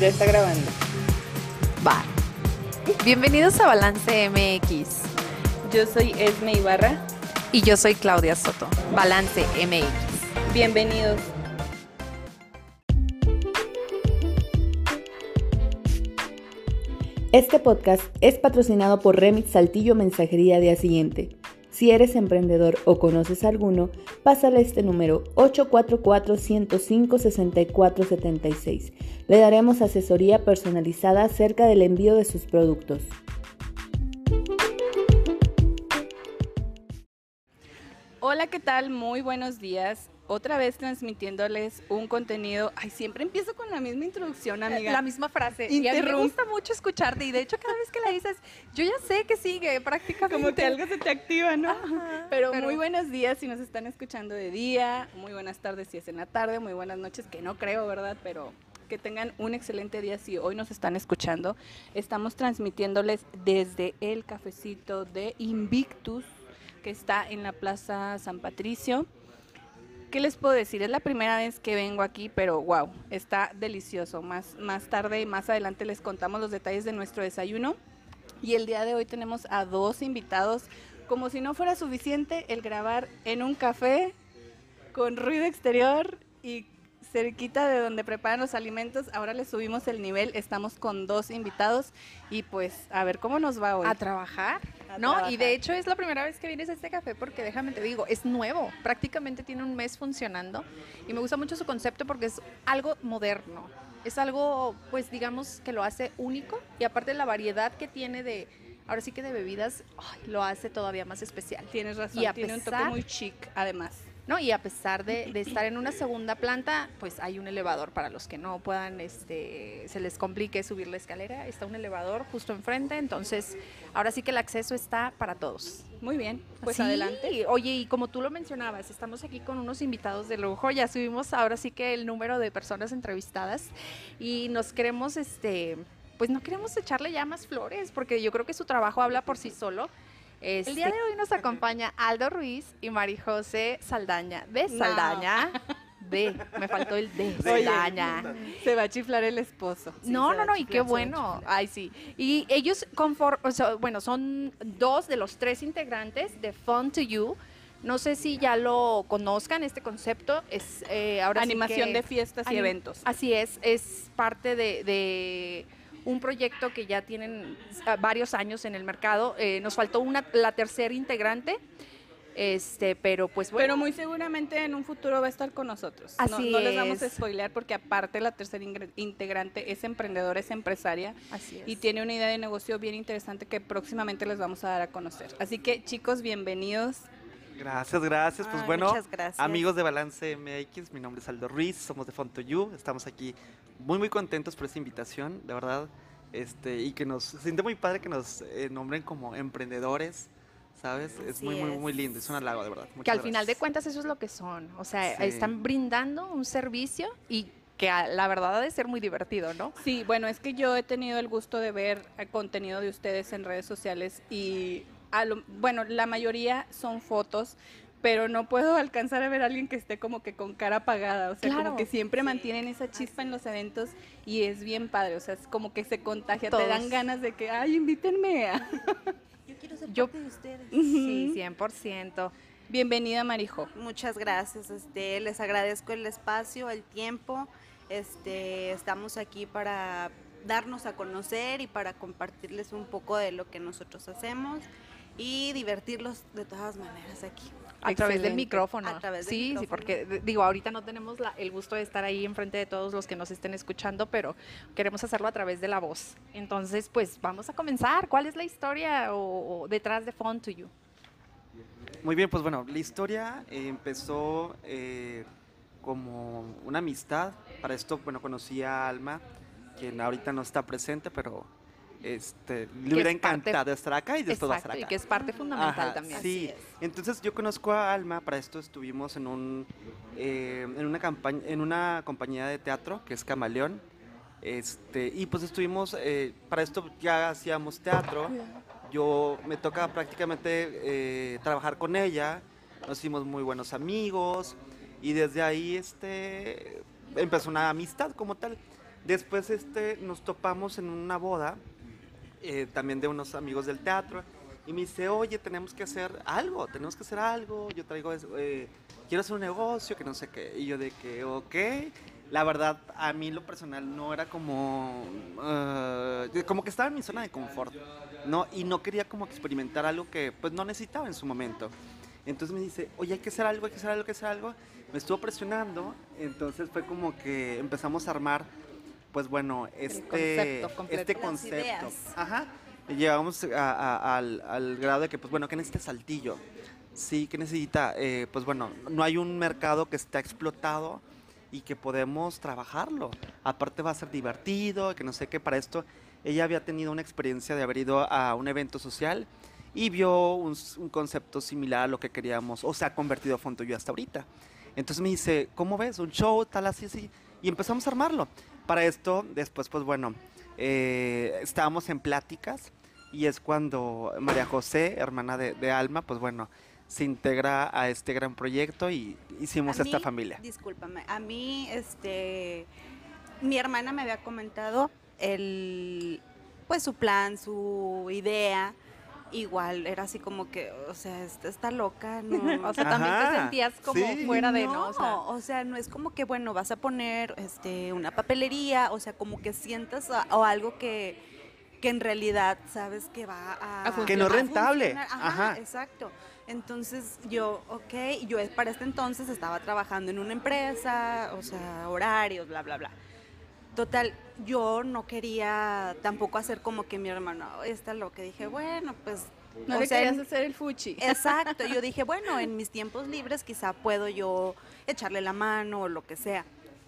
Ya está grabando. Va. Bienvenidos a Balance MX. Yo soy Esme Ibarra. Y yo soy Claudia Soto. Balance MX. Bienvenidos. Este podcast es patrocinado por Remit Saltillo Mensajería Día Siguiente. Si eres emprendedor o conoces alguno, pásale este número 844-105-6476. Le daremos asesoría personalizada acerca del envío de sus productos. Hola, ¿qué tal? Muy buenos días otra vez transmitiéndoles un contenido. Ay, siempre empiezo con la misma introducción, eh, amiga. La misma frase. Y a mí me gusta mucho escucharte. Y de hecho, cada vez que la dices, yo ya sé que sigue prácticamente. Como que algo se te activa, ¿no? pero, muy buenos días si nos están escuchando de día. Muy buenas tardes si es en la tarde. Muy buenas noches, que no creo, ¿verdad? Pero que tengan un excelente día si hoy nos están escuchando. Estamos transmitiéndoles desde el cafecito de Invictus, que está en la Plaza San Patricio. ¿Qué les puedo decir? Es la primera vez que vengo aquí, pero wow, está delicioso. Más, más tarde y más adelante les contamos los detalles de nuestro desayuno. Y el día de hoy tenemos a dos invitados. Como si no fuera suficiente el grabar en un café con ruido exterior y cerquita de donde preparan los alimentos. Ahora le subimos el nivel, estamos con dos invitados y pues a ver cómo nos va hoy. A trabajar, ¿no? Y de hecho es la primera vez que vienes a este café porque déjame te digo, es nuevo, prácticamente tiene un mes funcionando y me gusta mucho su concepto porque es algo moderno. Es algo, pues digamos, que lo hace único y aparte la variedad que tiene de, ahora sí que de bebidas, lo hace todavía más especial. Tienes razón, y tiene un toque muy chic además. ¿No? Y a pesar de, estar en una segunda planta, pues hay un elevador para los que no puedan, este, se les complique subir la escalera, está un elevador justo enfrente, entonces ahora sí que el acceso está para todos. Muy bien, pues adelante. Oye, y como tú lo mencionabas, estamos aquí con unos invitados de lujo, ya subimos ahora sí que el número de personas entrevistadas y nos queremos, este, pues no queremos echarle ya más flores, porque yo creo que su trabajo habla por sí solo el día de hoy nos acompaña Aldo Ruiz y Marijose Saldaña. ¿De Saldaña? De, me faltó el de Saldaña. se va a chiflar el esposo. no, no, no, y qué bueno. Ay, sí. Y ellos, bueno, son dos de los tres integrantes de Fun to You. No sé si ya lo conozcan, este concepto es eh, ahora Animación de fiestas y eventos. Así es, es parte de un proyecto que ya tienen ah, varios años en el mercado. Eh, nos faltó una, la tercera integrante. Este, pero pues bueno. Pero muy seguramente en un futuro va a estar con nosotros. Así no, les vamos a spoilear porque aparte la tercera integrante es emprendedora, es empresaria. Así Y tiene una idea de negocio bien interesante que próximamente les vamos a dar a conocer. Así que chicos, bienvenidos. Gracias, gracias. Pues bueno, amigos de Balance MX, mi nombre es Aldo Ruiz, somos de Fontoyu, estamos aquí muy, muy contentos por esta invitación, de verdad. Este, y que nos se siente muy padre que nos eh, nombren como emprendedores. ¿Sabes? es muy, muy, muy lindo, es un halago, de verdad. que al final de cuentas eso es lo que son. O sea, están brindando un servicio y que la verdad ha de ser muy divertido, ¿no? Sí, bueno, es que yo he tenido el gusto de ver el contenido de ustedes en redes sociales y, bueno, la mayoría son fotos, pero no puedo alcanzar a ver a alguien que esté como que con cara apagada, o sea, como que siempre mantienen esa chispa en los eventos y es bien padre, o sea, es como que se contagia, te dan ganas de que, ay, invítenme a... Yo quiero ser parte de ustedes. Sí, 100%. Bienvenida, Marijo. Muchas gracias, este, les agradezco el espacio, el tiempo, este, estamos aquí para darnos a conocer y para compartirles un poco de lo que nosotros hacemos y divertirlos de todas maneras aquí. A través del micrófono. sí, sí, porque digo, ahorita no tenemos el gusto de estar ahí enfrente de todos los que nos estén escuchando, pero queremos hacerlo a través de la voz. Entonces, pues vamos a comenzar. ¿Cuál es la historia o, detrás de Fun to You? Muy bien, pues bueno, la historia empezó eh, como una amistad. Para esto, bueno, conocí a Alma, quien ahorita no está presente, pero este, le hubiera encantado estar acá y va a estar acá. Y que es parte fundamental también. Sí, entonces yo conozco a Alma, para esto estuvimos en, un, eh, en, una, campaña, en una compañía de teatro que es Camaleón. Este, y pues estuvimos, eh, para esto ya hacíamos teatro. Yo me toca prácticamente eh, trabajar con ella. Nos hicimos muy buenos amigos. Y desde ahí este, empezó una amistad como tal. Después este, nos topamos en una boda, eh, también de unos amigos del teatro, y me dice, oye, tenemos que hacer algo, tenemos que hacer algo, yo traigo, eh, quiero hacer un negocio, que no sé qué, y yo de que, ok, la verdad, a mí lo personal no era como, eh, como que estaba en mi zona de confort, ¿no? Y no quería como experimentar algo que pues no necesitaba en su momento. Entonces me dice, oye, hay que hacer algo, hay que hacer algo, hay que hacer algo. Me estuvo presionando, entonces fue como que empezamos a armar, pues bueno, este concepto este concepto. Ajá. Llegamos a- a- al, al grado de que, pues bueno, ¿qué necesita Saltillo? Sí, que necesita? Eh, pues bueno, no hay un mercado que está explotado y que podemos trabajarlo. Aparte va a ser divertido, que no sé qué, para esto ella había tenido una experiencia de haber ido a un evento social y vio un, un concepto similar a lo que queríamos, o se ha convertido a Fontoyo hasta ahorita. Entonces me dice, ¿cómo ves? Un show, tal, así, así. Y empezamos a armarlo. Para esto, después, pues bueno, eh, estábamos en pláticas y es cuando María José, hermana de, de Alma, pues bueno, se integra a este gran proyecto y hicimos A esta mí, familia. Discúlpame, a mí, este, mi hermana me había comentado el, pues su plan, su idea. Igual era así como que, o sea, está loca, ¿no? O sea, también te sentías como sí. fuera de, no, ¿no? O sea, no es como que, bueno, vas a poner este, una papelería, o sea, como que sientas a- o algo que, que en realidad sabes que va a... Que no es rentable. Ajá, Ajá. exacto. Entonces yo, ok, yo para este entonces estaba trabajando en una empresa, o sea, horarios, bla, bla, bla. Total, yo no quería tampoco hacer como que mi hermano, "Oh, está lo que dije, bueno, pues... No o le sea, querías hacer el fuchi. Exacto, yo dije, bueno, en mis tiempos libres quizá puedo yo echarle la mano o lo que sea.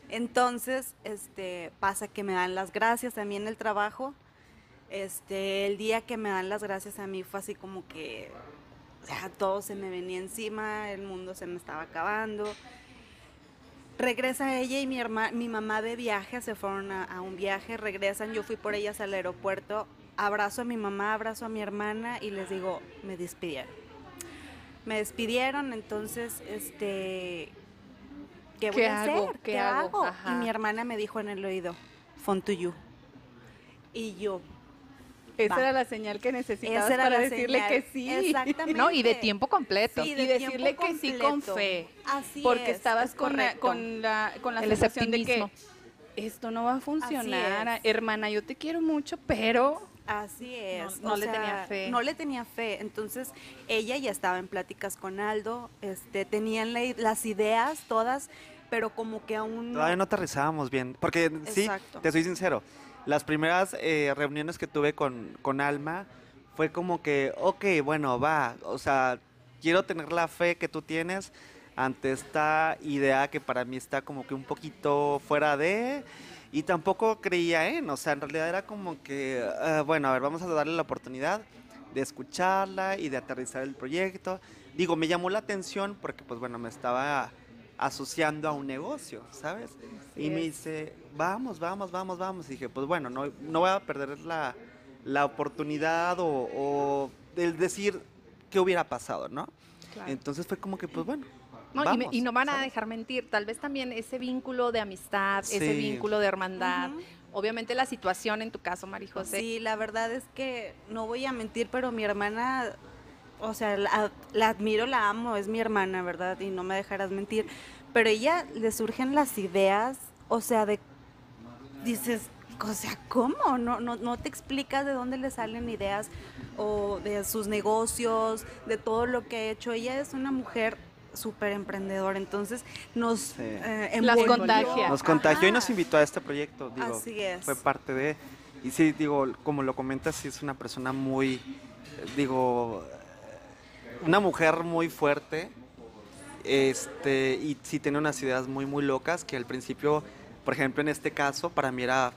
Entonces, este, pasa que me dan las gracias a mí en el trabajo. Este, el día que me dan las gracias a mí fue así como que o sea, todo se me venía encima, el mundo se me estaba acabando. Regresa ella y mi herma, mi mamá de viaje, se fueron a, a un viaje, regresan, yo fui por ellas al aeropuerto, abrazo a mi mamá, abrazo a mi hermana y les digo, me despidieron. Me despidieron, entonces, este, ¿qué voy ¿Qué a hago? hacer? ¿Qué ¿Qué, hago? hago? Y mi hermana me dijo en el oído, fon to you. Y yo, Esa va. era la señal que necesitabas para decirle señal. que sí. Exactamente. no, y de tiempo completo. Sí, Y de decirle que sí con fe. Así Porque es, estabas es con la, con la, con la El sensación de que esto no va a funcionar. Hermana, yo te quiero mucho, pero Así es. no o le sea, tenía fe. No le tenía fe. Entonces, ella ya estaba en pláticas con Aldo, este, tenían la- las ideas todas, pero como que aún Todavía no aterrizábamos bien, porque sí, Exacto. te soy sincero, las primeras eh, reuniones que tuve con, con Alma fue como que, ok, bueno, va, o sea, quiero tener la fe que tú tienes ante esta idea que para mí está como que un poquito fuera de, y tampoco creía en, o sea, en realidad era como que, ah, bueno, a ver, vamos a darle la oportunidad de escucharla y de aterrizar el proyecto. Digo, me llamó la atención porque, pues bueno, me estaba asociando a un negocio, ¿sabes? y me dice, vamos, vamos, vamos, vamos. Y dije, pues bueno, no, no voy a perder la, la oportunidad o, o el decir qué hubiera pasado, ¿no? Claro. Entonces fue como que, pues bueno. No, y, me- vamos, y no van a dejar mentir. Tal vez también ese vínculo de amistad, ese vínculo de hermandad. Obviamente la situación en tu caso, Mari José. Sí, la verdad es que no voy a mentir, pero mi hermana, o sea, la, la admiro, la amo, es mi hermana, ¿verdad? Y no me dejarás mentir. Pero ella le surgen las ideas, o sea, de dices, o sea, ¿cómo? No, no, no te explicas de dónde le salen ideas o de sus negocios, de todo lo que ha hecho. Ella es una mujer súper emprendedora, entonces nos Sí. eh, Las contagia. Nos contagió y nos invitó a este proyecto, digo, Así es. fue parte de... Y sí, digo, como lo comentas, sí es una persona muy, digo, una mujer muy fuerte, este, y sí tiene unas ideas muy, muy locas que al principio, por ejemplo, en este caso, para mí era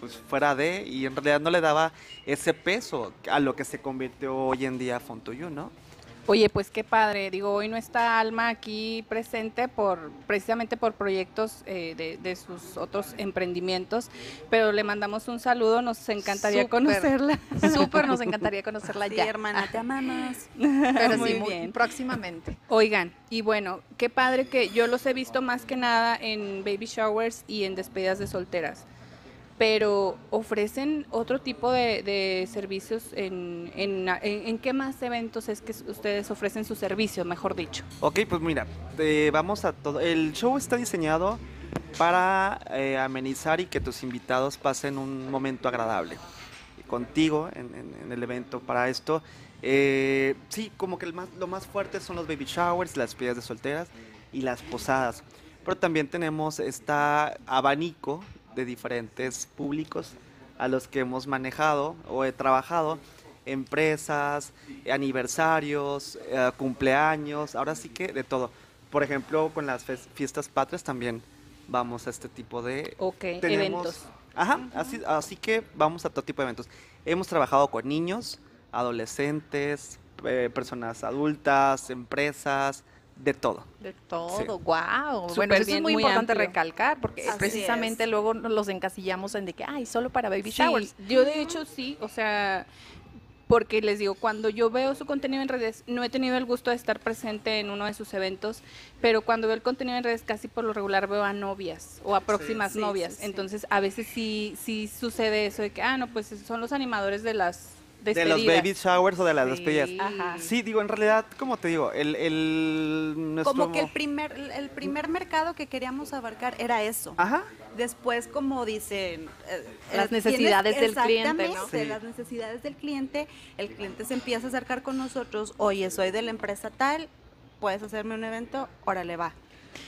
pues fuera de, y en realidad no le daba ese peso a lo que se convirtió hoy en día Fontuyu, ¿no? Oye, pues qué padre. Digo, hoy no está Alma aquí presente por precisamente por proyectos eh, de, de sus otros emprendimientos, pero le mandamos un saludo. Nos encantaría Súper. conocerla. Súper nos encantaría conocerla Sí, ya. hermana, te amamos. Pero Muy sí, muy bien. próximamente. Oigan, y bueno, qué padre que yo los he visto más que nada en baby showers y en despedidas de solteras. Pero ofrecen otro tipo de, servicios en, qué más eventos es que ustedes ofrecen su servicio, mejor dicho. Ok, pues mira, eh, vamos a todo. El show está diseñado para eh, amenizar y que tus invitados pasen un momento agradable contigo en, el evento. Para esto, eh, sí, como que el más, lo más fuerte son los baby showers, las despedidas de solteras y las posadas. Pero también tenemos este abanico de diferentes públicos a los que hemos manejado o he trabajado. Empresas, aniversarios, eh, cumpleaños, ahora sí que de todo. Por ejemplo, con las fiestas patrias también vamos a este tipo de Ok, tenemos- eventos. Ajá, así, así que vamos a todo tipo de eventos. Hemos trabajado con niños, adolescentes, eh, personas adultas, empresas, de todo. De todo, Sí. wow. Bueno, eso bien, es muy muy importante amplio. recalcar porque Así precisamente es. luego los encasillamos en de que, ay, solo para baby Sí, showers. yo de hecho sí, o sea, porque les digo, cuando yo veo su contenido en redes, no he tenido el gusto de estar presente en uno de sus eventos, pero cuando veo el contenido en redes casi por lo regular veo a novias o a próximas sí, novias. sí, sí. Entonces, a veces sí sí sucede eso de que, ah, no, pues son los animadores de las De los baby showers o de las Sí. despedidas. Ajá. Sí, digo, en realidad, como te digo, el, el nuestro Como que el primer, el primer mercado que queríamos abarcar era eso. Ajá. Después, como dicen... eh, Las eh, tienes- necesidades del cliente, ¿no? exactamente, Sí. las necesidades del cliente. El cliente se empieza a acercar con nosotros. Oye, soy de la empresa tal, puedes hacerme un evento, órale, va.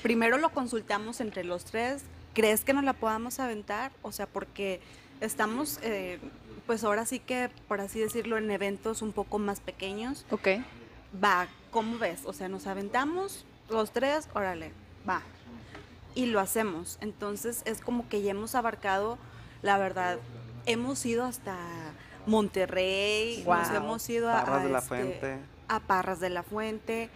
Primero lo consultamos entre los tres. ¿Crees que nos la podamos aventar? O sea, porque estamos, eh, pues ahora sí que, por así decirlo, en eventos un poco más pequeños. Ok. Va, ¿cómo ves? O sea, nos aventamos los tres, órale, va. Y lo hacemos. Entonces es como que ya hemos abarcado, la verdad, hemos ido hasta Monterrey, nos Guau. hemos ido a, Parras a de la este, Fuente. a Parras de la Fuente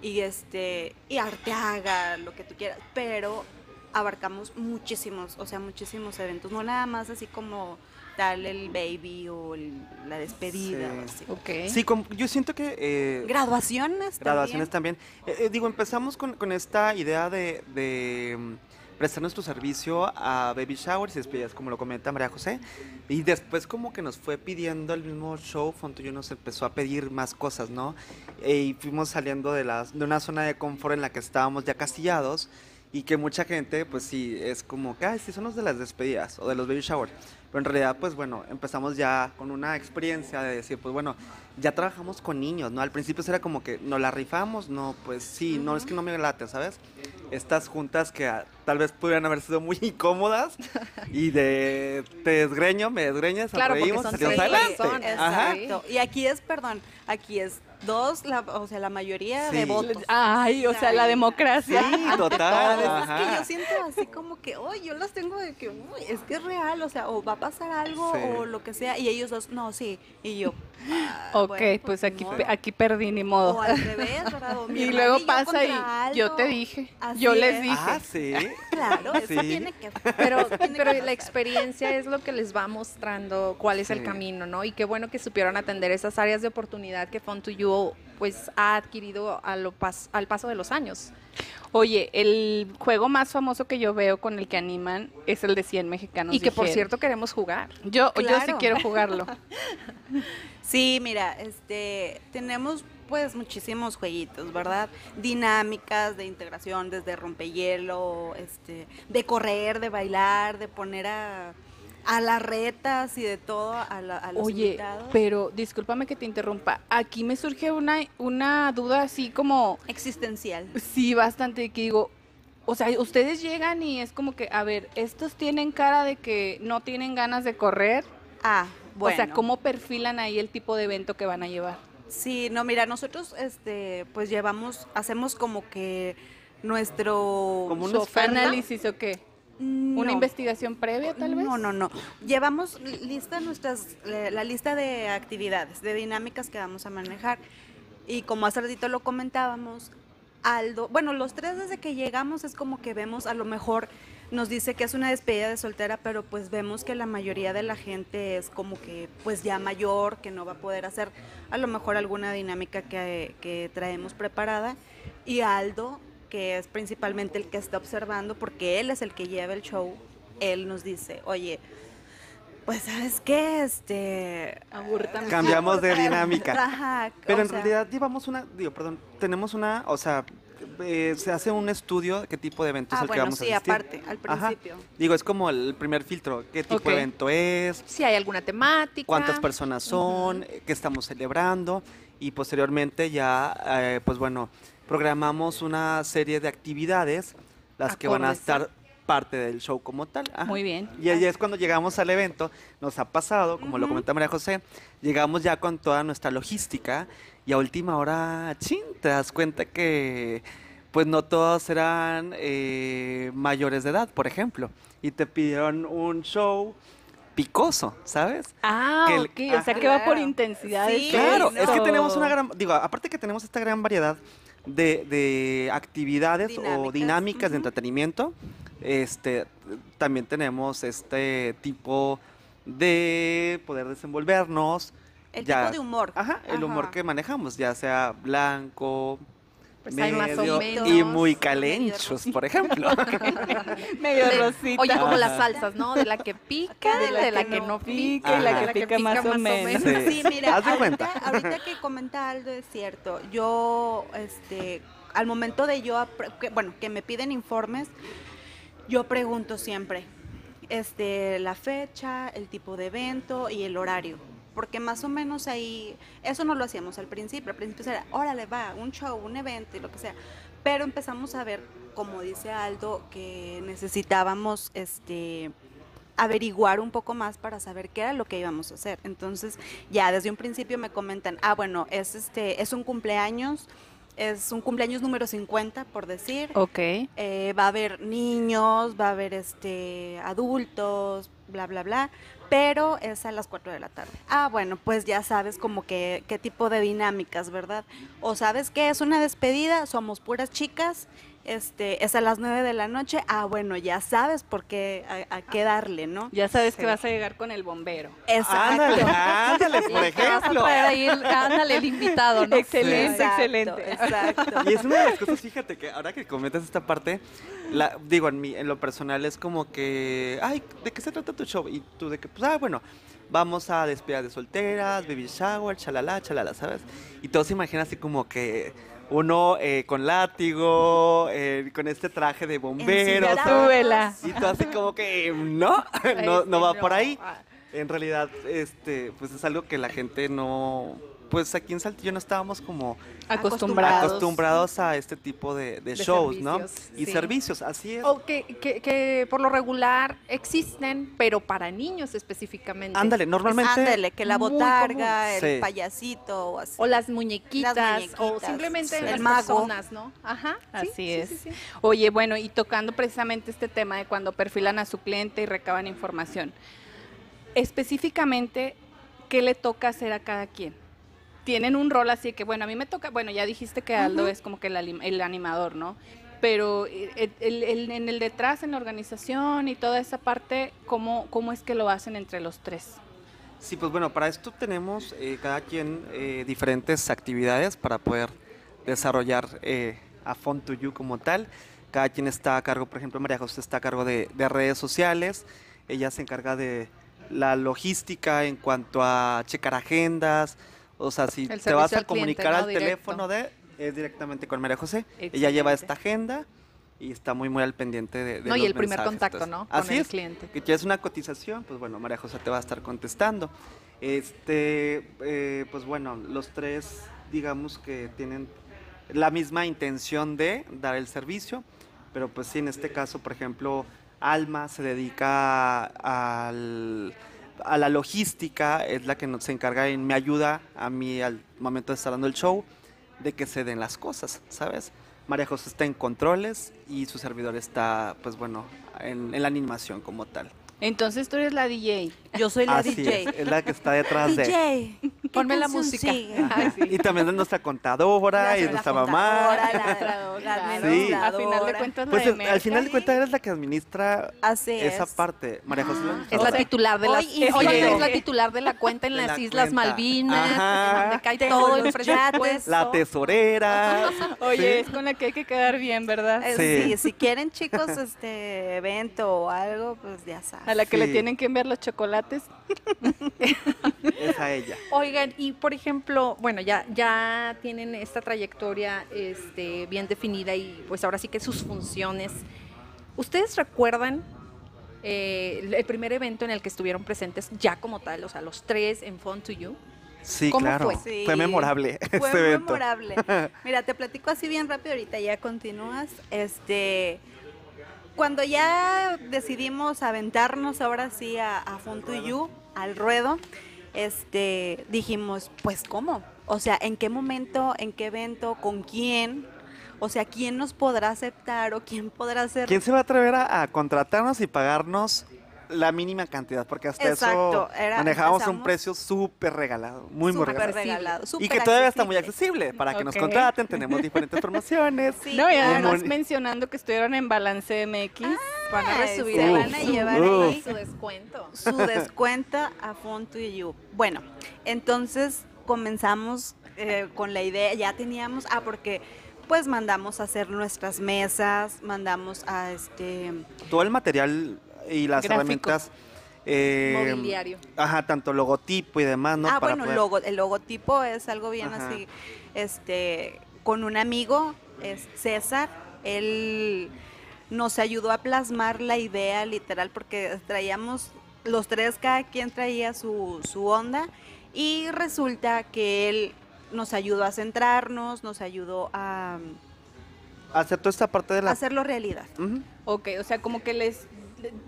y este y Arteaga, lo que tú quieras, pero abarcamos muchísimos, o sea, muchísimos eventos, no nada más así como tal el baby o el- la despedida o Sí. así. Ok. Sí, como- yo siento que... eh, Graduaciones Graduaciones también. también. Eh, eh, digo, empezamos con, con esta idea de, de, mm, prestar nuestro servicio a baby showers y despedidas, como lo comenta María José. Y después como que nos fue pidiendo el mismo show, Fontuyo nos empezó a pedir más cosas, ¿no? Eh, y fuimos saliendo de, las, de una zona de confort en la que estábamos ya castillados y que mucha gente, pues sí, es como que, ay, sí, son los de las despedidas o de los baby showers. Pero en realidad, pues bueno, empezamos ya con una experiencia de decir, pues bueno, ya trabajamos con niños, ¿no? Al principio era como que, ¿nos la rifamos? No, pues sí, no, es que no me late, ¿sabes? Estas juntas que ah, tal vez pudieran haber sido muy incómodas y de te desgreño, me desgreñas, Claro, porque reímos, son salimos adelante. personas. Ajá. Exacto. Y aquí es, perdón, aquí es dos, la, o sea, la mayoría de Sí. votos. Ay, o sea, la Sí, democracia. total. Es que yo siento así como que, oh, yo las tengo de que, uy, es que es real, o sea, o va a pasar algo Sí. o lo que sea, y ellos dos, no, sí, y yo. ah, Ok, bueno, pues ni aquí, pe- aquí perdí, ni modo. O al revés, Y luego pasa y yo te dije, Así yo les es. dije. Ah, sí. Claro, eso Sí. tiene que Pero, tiene pero que la experiencia es lo que les va mostrando cuál es el Sí. camino, ¿no? Y qué bueno que supieron atender esas áreas de oportunidad que Fun to You pues ha adquirido a lo pas- al paso de los años. Oye, el juego más famoso que yo veo con el que animan es el de 100 mexicanos. y que por cierto queremos jugar. yo, yo sí quiero jugarlo. Sí, mira, este, tenemos pues muchísimos jueguitos, ¿verdad? Dinámicas de integración, desde rompehielo, este, de correr, de bailar, de poner a, a las retas y de todo a, la- a los Oye, invitados. pero discúlpame que te interrumpa. Aquí me surge una, una duda así como, Existencial. sí, bastante, que digo, o sea, ustedes llegan y es como que, a ver, estos tienen cara de que no tienen ganas de correr. Ah, bueno. O sea, ¿cómo perfilan ahí el tipo de evento que van a llevar? Sí, no, mira, nosotros este pues llevamos hacemos como que nuestro Como un análisis o qué? ¿Una No. investigación previa tal vez? No, no, no. Llevamos lista nuestras, la la lista de actividades, de dinámicas que vamos a manejar. Y como hace ratito lo comentábamos, Aldo, bueno, los tres desde que llegamos es como que vemos, a lo mejor nos dice que es una despedida de soltera, pero pues vemos que la mayoría de la gente es como que pues ya mayor, que no va a poder hacer a lo mejor alguna dinámica que, que traemos preparada. Y Aldo, que es principalmente el que está observando, porque él es el que lleva el show, él nos dice, oye, Pues, ¿sabes qué? Este... Cambiamos de dinámica. Ajá. Pero en sea, realidad llevamos una, digo, perdón, tenemos una, o sea, eh, se hace un estudio de qué tipo de evento es Ah, el que bueno, vamos sí, a asistir. aparte, al Ajá. principio. Digo, es como el primer filtro, qué tipo de evento es, Si hay alguna temática. cuántas personas son, qué estamos celebrando y posteriormente ya, eh, pues bueno, programamos una serie de actividades, las que van a estar parte del show como tal. Ajá. Muy bien. Y ahí es cuando llegamos al evento, nos ha pasado, como lo comenta María José, llegamos ya con toda nuestra logística y a última hora, chin, te das cuenta que pues no todos eran eh, mayores de edad, por ejemplo, y te pidieron un show picoso, ¿sabes? Ah, Que el- ok. O sea, que va por Claro. intensidades. Sí, Claro, no. es que tenemos una gran, digo, aparte que tenemos esta gran variedad de, de actividades o Dinámicas, de entretenimiento, este, también tenemos este tipo de poder desenvolvernos. El ya- tipo de humor. Ajá, el humor que manejamos, ya sea blanco, Pues hay más o medio menos. y muy calenchos, por ejemplo. Medio rosita. Oye, como las salsas, ¿no? De la que pica, de la, que, no pica, y la que pica más o menos. Sí. Sí, mira, Haz de ahorita, cuenta. ahorita que comenta Aldo es cierto. Yo, este, al momento de yo, que- bueno, que me piden informes, yo pregunto siempre, este, la fecha, el tipo de evento y el horario. Porque más o menos ahí, eso no lo hacíamos al principio. Al principio era, órale, va, un show, un evento y lo que sea. Pero empezamos a ver, como dice Aldo, que necesitábamos, este, averiguar un poco más para saber qué era lo que íbamos a hacer. Entonces, ya desde un principio me comentan, ah, bueno, es este, es un cumpleaños, es un cumpleaños número 50, por decir. Ok. Eh, va a haber niños, va a haber este adultos, bla, bla, bla, pero es a las 4 de la tarde. Ah, bueno, pues ya sabes como que qué tipo de dinámicas, ¿verdad? O sabes que es una despedida, somos puras chicas, este, es a las 9 de la noche, ah, bueno, ya sabes por qué, a, a qué darle, ¿no? Ya sabes que vas a llegar con el bombero. Exacto. Ándale, ándale, por ejemplo. ahí ándale, el invitado, ¿no? Excelente, Exacto, excelente. Exacto. Y es una de las cosas, fíjate que ahora que comentas esta parte, la, digo, en, mi, en lo personal es como que, ay, ¿de qué se trata tu show? Y tú de que, pues, ah, bueno, vamos a despedidas de solteras, baby shower, chalala, chalala, ¿sabes? Y todos se imaginan así como que uno eh, con látigo, eh, con este traje de bombero. Y tú así como que, no, no, no va por ahí. Ah, En realidad, este, pues es algo que la gente no, pues aquí en Saltillo no estábamos como Acostumbrados. acostumbrados a este tipo de, de De shows, ¿no? Y sí. servicios, así es. O que, que, que por lo regular existen, pero para niños específicamente. Ándale, normalmente Ándale, que la botarga, el Sí. payasito o así. O las muñequitas, Las o simplemente sí. las El mago. personas, ¿no? Ajá. sí, Así sí, es. sí, sí. Oye, bueno, y tocando precisamente este tema de cuando perfilan a su cliente y recaban información. Específicamente, ¿qué le toca hacer a cada quien? Tienen un rol así que, bueno, a mí me toca, bueno, ya dijiste que Aldo es como que el, el animador, ¿no? Pero eh, el- el- el- en el detrás, en la organización y toda esa parte, ¿cómo, cómo es que lo hacen entre los tres? Sí, pues bueno, para esto tenemos eh, cada quien eh, diferentes actividades para poder desarrollar eh, a Font to You como tal. Cada quien está a cargo, por ejemplo, María José está a cargo de, de redes sociales, ella se encarga de la logística en cuanto a checar agendas, o sea, si El te vas a al cliente, comunicar ¿no? al Directo. teléfono de, es directamente con María José. Ella lleva esta agenda y está muy muy al pendiente de, de No, y el primer contacto, entonces, ¿no? Con Así el es cliente. que quieres una cotización, pues bueno, María José te va a estar contestando. Este, eh, pues bueno, los tres, digamos que tienen la misma intención de dar el servicio, pero pues sí, en este caso, por ejemplo, Alma se dedica al- a la logística, es la que nos se encarga y me ayuda a mí al momento de estar dando el show, de que se den las cosas, ¿sabes? María José está en controles y su servidor está, pues bueno, en, en la animación como tal. Entonces tú eres la DJ. Yo soy la Así DJ. es, es la que está detrás de... DJ, ¿qué Ponme la música. sigue? Ay, sí. Y también es nuestra contadora y La nuestra mamá. la- la Claro. A administradora. final de cuentas, la Pues de al merca. final de cuentas eres la que administra Así esa es. parte. María José. la Es la titular de las Hoy es la titular de la cuenta en De las la Islas cuenta. Malvinas, Ajá. donde cae Tengo todo el presupuesto. La tesorera. Oye, Sí. es con la que hay que quedar bien, ¿verdad? Eh, Sí. sí, si quieren chicos este evento o algo, pues ya saben. A la que le Sí. tienen que enviar los chocolates, es a ella. Oigan, y por ejemplo, bueno, ya, ya tienen esta trayectoria este, bien definida y pues ahora sí que sus funciones. ¿Ustedes recuerdan eh, el primer evento en el que estuvieron presentes ya como tal, o sea, los tres en Fun to You? Sí, ¿Cómo claro. fue? Sí. Fue memorable Fue este evento. memorable. Mira, te platico así bien rápido, ahorita ya continúas. Este, cuando ya decidimos aventarnos ahora sí a, a Fun to You, al ruedo, este, dijimos, pues ¿cómo? O sea, ¿en qué momento, en qué evento, con quién? O sea, ¿quién nos podrá aceptar o quién podrá hacer? ¿Quién se va a atrever a, a contratarnos y pagarnos la mínima cantidad? Porque hasta Exacto, eso era- manejábamos un precio súper regalado, muy, muy Súper regalado. Y que todavía está muy accesible. para que nos contraten. Tenemos diferentes promociones. Sí, no, y además Muy- mencionando que estuvieron en Balance MX. Van a recibir van a llevar ahí su descuento. su descuento a Fun to You. Bueno, entonces comenzamos eh, con la idea, ya teníamos, ah, porque pues mandamos a hacer nuestras mesas, mandamos a este, Todo el material y las Gráfico. herramientas. eh, Mobiliario. Ajá, tanto logotipo y demás, ¿no? ah, Para bueno, poder- logo, el logotipo es algo bien Ajá. así, este, con un amigo, es César, él nos ayudó a plasmar la idea literal porque traíamos los tres, cada quien traía su, su onda y resulta que él nos ayudó a centrarnos, nos ayudó a, Hacer toda esta parte de la... hacerlo realidad. Ujú. Ok, o sea, como que les.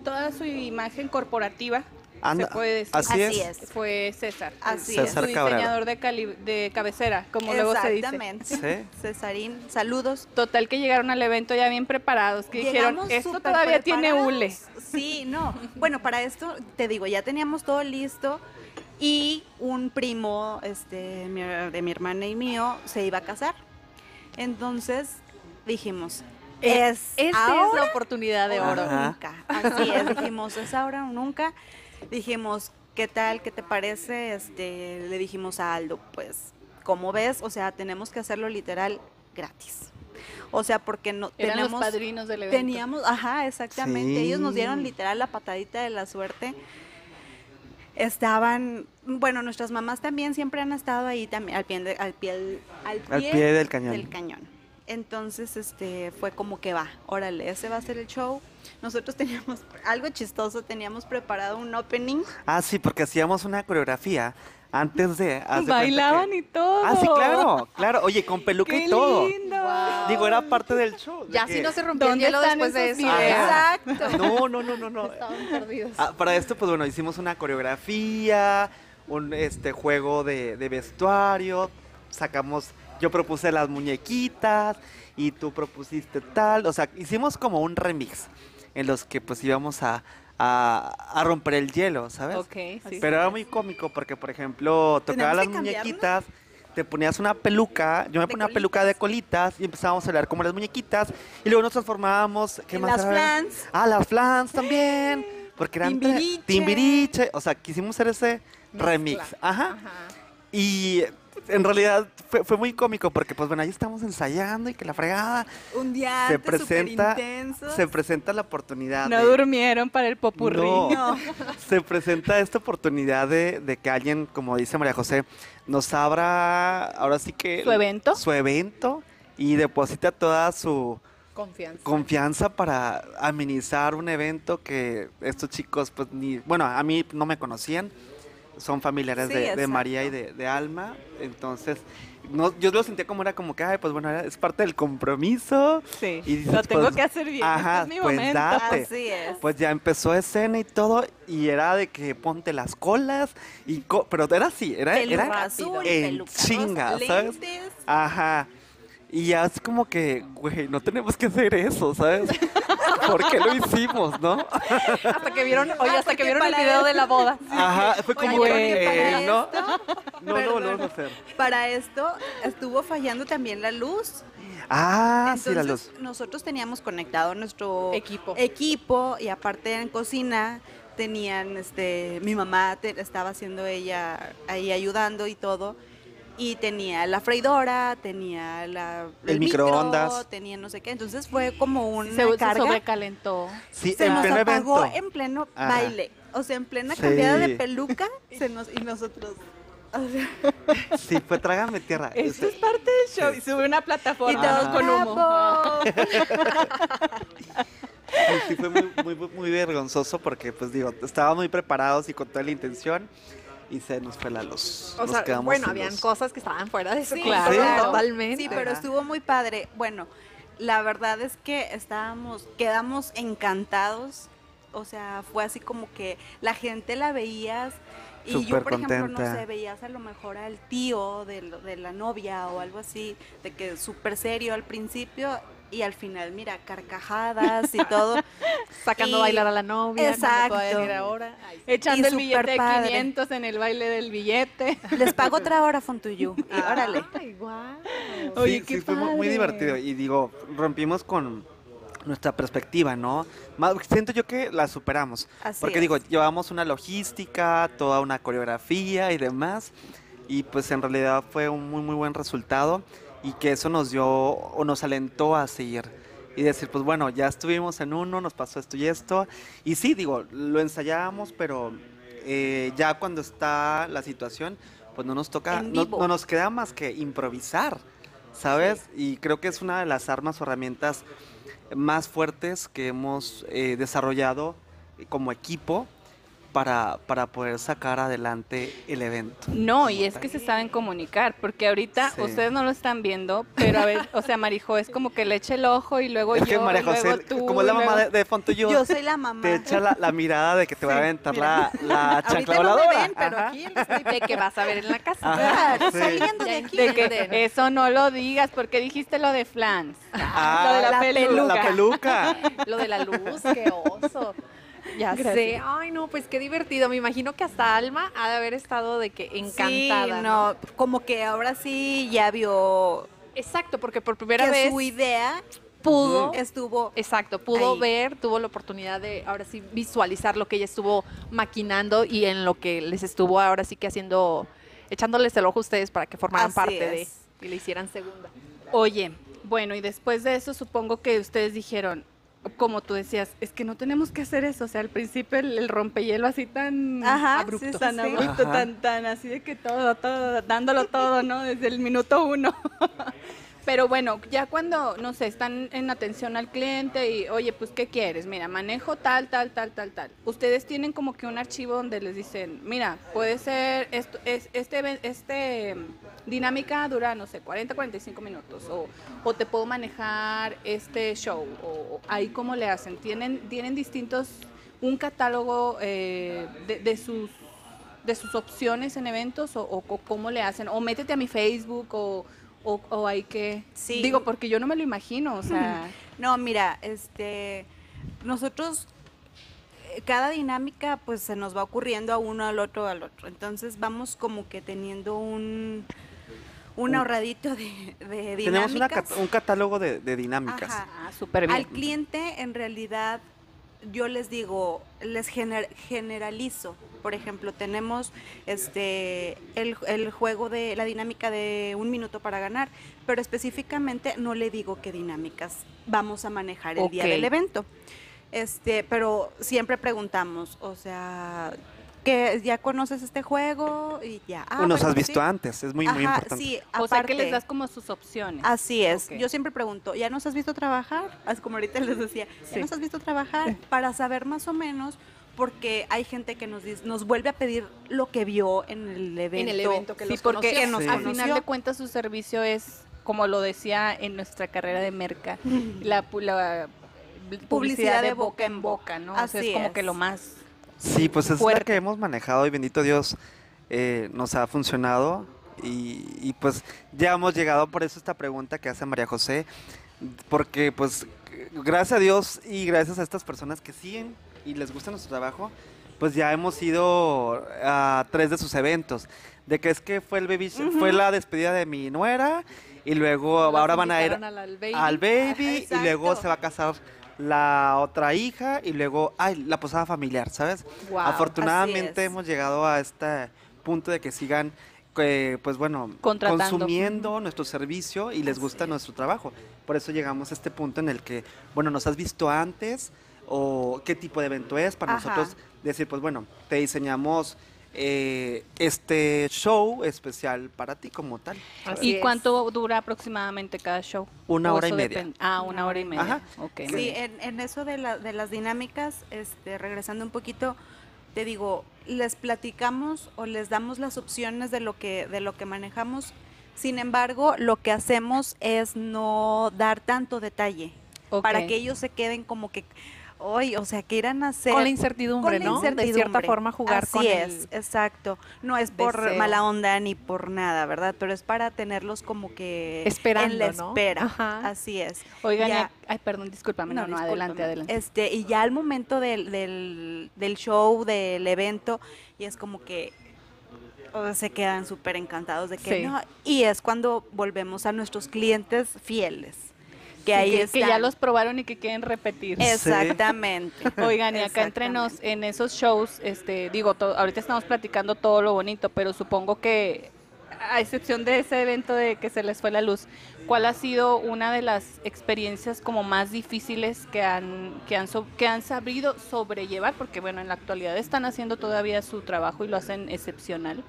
Toda su imagen corporativa, Anda- se puede decir. así Así es. es. Fue César. Así César su Cabrera. diseñador de, cali- de cabecera, como luego se dice. Exactamente. Sí. Cesarín, saludos. Total que llegaron al evento ya bien preparados, que dijeron, esto todavía tiene preparados". hule. Sí, no. Bueno, para esto, te digo, ya teníamos todo listo y un primo este, de mi hermana y mío se iba a casar. Entonces dijimos, Eh, es es ahora la oportunidad de o oro. Ajá. nunca. Así es, dijimos, es ahora o nunca. Dijimos, ¿qué tal? ¿Qué te parece? Este, le dijimos a Aldo, pues, ¿cómo ves? O sea, tenemos que hacerlo literal gratis. O sea, porque no Eran tenemos los padrinos del evento. teníamos, ajá, exactamente. Ellos nos dieron literal la patadita de la suerte. Estaban, bueno, nuestras mamás también siempre han estado ahí también al pie, de- al pie, al Al pie pie del cañón. del cañón. Entonces, este, fue como que va, órale, ese va a ser el show. Nosotros teníamos algo chistoso, teníamos preparado un opening. Ah, sí, porque hacíamos una coreografía antes de... de Bailaban que- y todo. Ah, sí, claro, claro. Oye, con peluca ¡Qué y todo. lindo! Wow. Digo, era parte del show. de Ya que- si no se rompió el ¿Dónde hielo después de eso. Ajá. Exacto. No, no, no, no, no. Estaban perdidos. Ah, para esto, pues bueno, hicimos una coreografía, un este juego de, de vestuario, sacamos, yo propuse las muñequitas y tú propusiste tal, o sea, hicimos como un remix en los que pues íbamos a, a, a romper el hielo, ¿sabes? Ok, sí. Pero era muy cómico porque, por ejemplo, tocaba ¿Tenemos las muñequitas, te ponías una peluca, yo me ponía una peluca de colitas y empezábamos a hablar como las muñequitas y luego nos transformábamos, ¿qué En más las era? flans. Ah, las flans también. Porque eran Timbiriche. Timbiriche. O sea, quisimos hacer ese remix. Ajá. Ajá. Y en realidad fue, fue muy cómico porque, pues bueno, ahí estamos ensayando y que la fregada. Un día Se antes, presenta, superintensos. se presenta la oportunidad. No de- durmieron para el popurrí. No. No. se presenta esta oportunidad de, de que alguien, como dice María José, nos abra ahora sí que ¿Su evento? su evento y deposita toda su Confianza. confianza para amenizar un evento que estos chicos, pues ni, bueno, a mí no me conocían, son familiares Sí, de. María y de, de Alma, entonces no, yo lo sentía como era como que, ay, pues bueno, es parte del compromiso. Sí, Y dices, lo tengo pues, que hacer bien. ajá, este es mi pues momento. date. Así es. Pues ya empezó escena y todo, y era de que ponte las colas, y co- pero era así, era, peluca era azul, en chinga, ¿sabes? lentes. Ajá. Y ya es como que, güey, no tenemos que hacer eso, ¿sabes? ¿Por qué lo hicimos, no? Hasta que vieron, oye, hasta porque que vieron el video de la boda. Ajá, fue como Oye, eh, no, no lo volvemos a hacer. Para esto estuvo fallando también la luz. Ah, sí, la Entonces, luz. nosotros teníamos conectado nuestro Equipo. equipo y aparte en cocina tenían, este, mi mamá te- estaba haciendo ella ahí ayudando y todo. Y tenía la freidora, tenía la, El micro, microondas. tenía no sé qué. Entonces fue como una Se, se sobrecalentó. Sí, se en nos pleno apagó evento. en pleno Ajá. baile. O sea, en plena Sí. cambiada de peluca se nos, y nosotros. o sea, Sí, fue trágame tierra. Eso Este, es parte del show. Y sube una plataforma y todos, con humo. Sí fue muy, muy, muy vergonzoso porque, pues digo, estábamos muy preparados y con toda la intención y se nos fue la luz. O Nos sea, quedamos bueno, habían luz. cosas que estaban fuera de su Sí, claro. totalmente. Sí, pero estuvo muy padre. Bueno, la verdad es que estábamos, quedamos encantados. O sea, fue así como que la gente la veías y yo, por ejemplo, no sé, veías a lo mejor al tío de, de la novia o algo así, de que súper serio al principio y al final, mira, carcajadas y todo. Sacando Y- a bailar a la novia. Exacto. ni era hora. Ay, sí. Echando Y el billete de padre. 500 en el baile del billete. Les pago otra hora, Fontuyu. Y órale. Ay, guau. Oye, sí, qué sí, fue muy, divertido. Y digo, rompimos con nuestra perspectiva, ¿no? Más, siento yo que la superamos. Así porque es. digo, llevamos una logística, toda una coreografía y demás. Y pues en realidad fue un muy, muy buen resultado. Y que eso nos dio o nos alentó a seguir. Y decir, pues bueno, ya estuvimos en uno, nos pasó esto y esto. Y sí, digo, lo ensayábamos, pero eh, ya cuando está la situación, pues no nos toca, no nos queda más que improvisar, ¿sabes? Y creo que es una de las armas o herramientas más fuertes que hemos eh, desarrollado como equipo para, para poder sacar adelante el evento. No, y es tal. que se saben comunicar, porque ahorita Sí. ustedes no lo están viendo, pero a ver, o sea, Marijo es como que le echa el ojo y luego Es yo, que María y luego José, tú, como es la mamá luego- de, de Fontullo, Yo soy la mamá. te echa la, la mirada de que te va a aventar la, la chancla Ahorita no me voladora. ven, pero Ajá. aquí estoy De que vas a ver en la casa. Ajá, sí. saliendo de aquí. De que eso no lo digas, porque dijiste lo de Flans. Ah, lo de la, la peluca. La peluca. Lo de la luz, qué oso. Ya Gracias. sé. Ay, no, pues qué divertido. Me imagino que hasta Alma ha de haber estado de que encantada. Sí, no, como que ahora sí ya vio Exacto, porque por primera que vez su idea pudo. estuvo Exacto, pudo Ahí. ver, tuvo la oportunidad de ahora sí visualizar lo que ella estuvo maquinando y en lo que les estuvo ahora sí que haciendo, echándoles el ojo a ustedes para que formaran Así parte de y le hicieran segunda. Oye, bueno, y después de eso supongo que ustedes dijeron, como tú decías, es que no tenemos que hacer eso. O sea, al principio el, el rompehielo así tan Ajá, abrupto, sí, tan sí. abrupto, Ajá. tan, tan así de que todo, todo, dándolo todo, ¿no? Desde el minuto uno. Pero bueno, ya cuando, no sé, están en atención al cliente y, oye, pues, ¿qué quieres? Mira, manejo tal, tal, tal, tal, tal. Ustedes tienen como que un archivo donde les dicen, mira, puede ser, esto, es, este, este mm, dinámica dura, no sé, 40, 45 minutos, o, o te puedo manejar este show, o, ahí cómo le hacen. Tienen, tienen distintos, un catálogo eh, de, de sus de sus opciones en eventos o- o cómo le hacen o métete a mi Facebook o, o, o hay que Sí. digo porque yo no me lo imagino o sea No, mira, este, nosotros eh, cada dinámica pues se nos va ocurriendo a uno al otro al otro. Entonces vamos como que teniendo un un Un- ahorradito de, de dinámicas. Tenemos una un catálogo de, de dinámicas. Ajá. ah, súper bien Al cliente en realidad yo les digo, les gener- generalizo. Por ejemplo, tenemos este el, el juego de la dinámica de un minuto para ganar, pero específicamente no le digo qué dinámicas vamos a manejar el día del evento. Este, pero siempre preguntamos, o sea, que ya conoces este juego y ya. Ah, O nos bueno, has visto sí. antes, es muy, muy importante. Sí, o sea que les aparte. das como sus opciones Así es. Yo siempre pregunto, ¿ya nos has visto trabajar? Así como ahorita les decía, ¿ya Sí. nos has visto trabajar? Para saber más o menos, porque hay gente que nos dice, nos vuelve a pedir lo que vio en el evento. En el evento que sí los porque conoció. que nos Sí. al final de cuentas su servicio es como lo decía en nuestra carrera de merca la, pu- la publicidad de boca en boca no o sea, Así es como es. que lo más Sí, pues es la fuerte. que hemos manejado y bendito Dios eh, nos ha funcionado. Y, y, pues ya hemos llegado por eso esta pregunta que hace María José, porque pues gracias a Dios y gracias a estas personas que siguen y les gusta nuestro trabajo, pues ya hemos ido a tres de sus eventos. De que es que fue el baby, fue la despedida de mi nuera y luego ahora van a ir al, baby. al baby Ajá, y luego se va a casar la otra hija y luego, ay, la posada familiar, ¿sabes? Afortunadamente hemos llegado a este punto de que sigan, eh, pues bueno, consumiendo nuestro servicio y les gusta nuestro trabajo. Por eso llegamos a este punto en el que, bueno, nos has visto antes o qué tipo de evento es para Ajá. nosotros decir, pues bueno, te diseñamos eh, este show especial para ti como tal. Así ¿Y es. cuánto dura aproximadamente cada show? Una ¿O hora y media. Ah, una hora y media. Ajá. Ok. Sí, en, en eso de, la- de las dinámicas, este, regresando un poquito, te digo, les platicamos o les damos las opciones de lo que, de lo que manejamos. Sin embargo, lo que hacemos es no dar tanto detalle para que ellos se queden como que, hoy, o sea, que irán a hacer Con la incertidumbre, con la ¿no? De cierta forma jugar Así con es, el exacto. No es por deseo. mala onda ni por nada, ¿verdad? Pero es para tenerlos como que Esperando, en la ¿no? espera. Ajá. Así es. Oigan, Ya- ay, perdón, discúlpame, no, no, discúlpame. adelante, adelante. Este, y ya al momento del, del, del show, del evento, y es como que o se quedan súper encantados de que Sí. no. Y es cuando volvemos a nuestros clientes fieles. Que Sí, ahí que, están. que ya los probaron y que quieren repetir. Exactamente. Oigan, y acá entre nos, en esos shows, este, digo, to- ahorita estamos platicando todo lo bonito, pero supongo que, a excepción de ese evento de que se les fue la luz, ¿cuál ha sido una de las experiencias como más difíciles que han, que han, so- que han sabido sobrellevar? Porque bueno, en la actualidad están haciendo todavía su trabajo y lo hacen excepcional.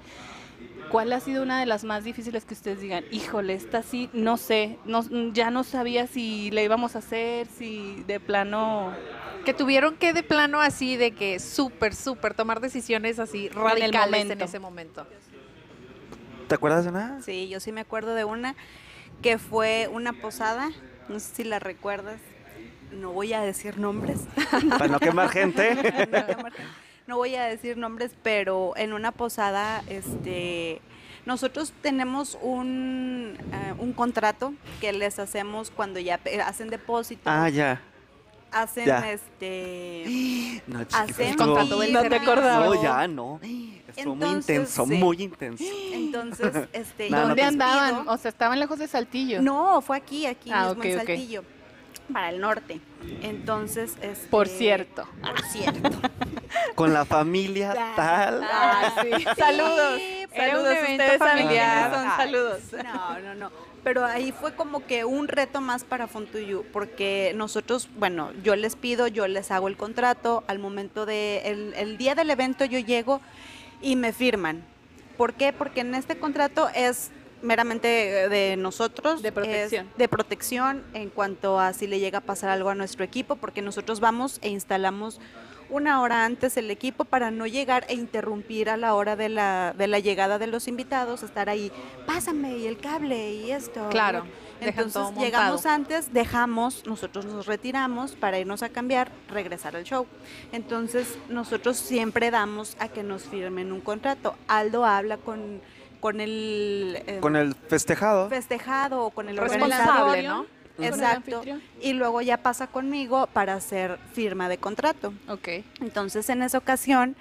¿Cuál ha sido una de las más difíciles que ustedes digan, híjole, esta sí, no sé, no, ya no sabía si le íbamos a hacer, si de plano... que tuvieron que de plano así de que súper, súper tomar decisiones así radicales en, momento. ese momento. ¿Te acuerdas de una? Sí, yo sí me acuerdo de una que fue una posada. No sé si la recuerdas. No voy a decir nombres. Para no quemar gente. no voy a decir nombres, pero en una posada, este, nosotros tenemos un, eh, un contrato que les hacemos cuando ya hacen depósito, ah, ya. hacen ya. este, No, chiquita, hacen estuvo- contrato del No te acordabas. No, ya no. Estuvo muy intenso, sí. muy intenso. entonces, este, No, no ¿Dónde andaban? pido- O sea, estaban lejos de Saltillo. No, fue aquí, aquí Ah, mismo en. Saltillo, para el norte. Entonces, este, Por cierto. Por cierto. Con la familia tal. Ah, sí. Saludos. Era Saludos. un evento Ustedes familiar. son. Saludos. No, no, no. Pero ahí fue como que un reto más para Fontuyu, porque nosotros, bueno, yo les pido, yo les hago el contrato, al momento de, el, el día del evento yo llego y me firman. ¿Por qué? Porque en este contrato es meramente eh, de nosotros. De protección. de protección en cuanto a si le llega a pasar algo a nuestro equipo, porque nosotros vamos e instalamos una hora antes el equipo para no llegar e interrumpir a la hora de la, de la llegada de los invitados, estar ahí, pásame y el cable y esto. Claro, Entonces llegamos antes, dejamos, nosotros nos retiramos para irnos a cambiar, regresar al show. Entonces nosotros siempre damos a que nos firmen un contrato. Aldo habla con, con el... eh, Con el festejado. festejado o con el Responsable, organizador. ¿no? Exacto. Y luego ya pasa conmigo para hacer firma de contrato. Ok. Entonces en esa ocasión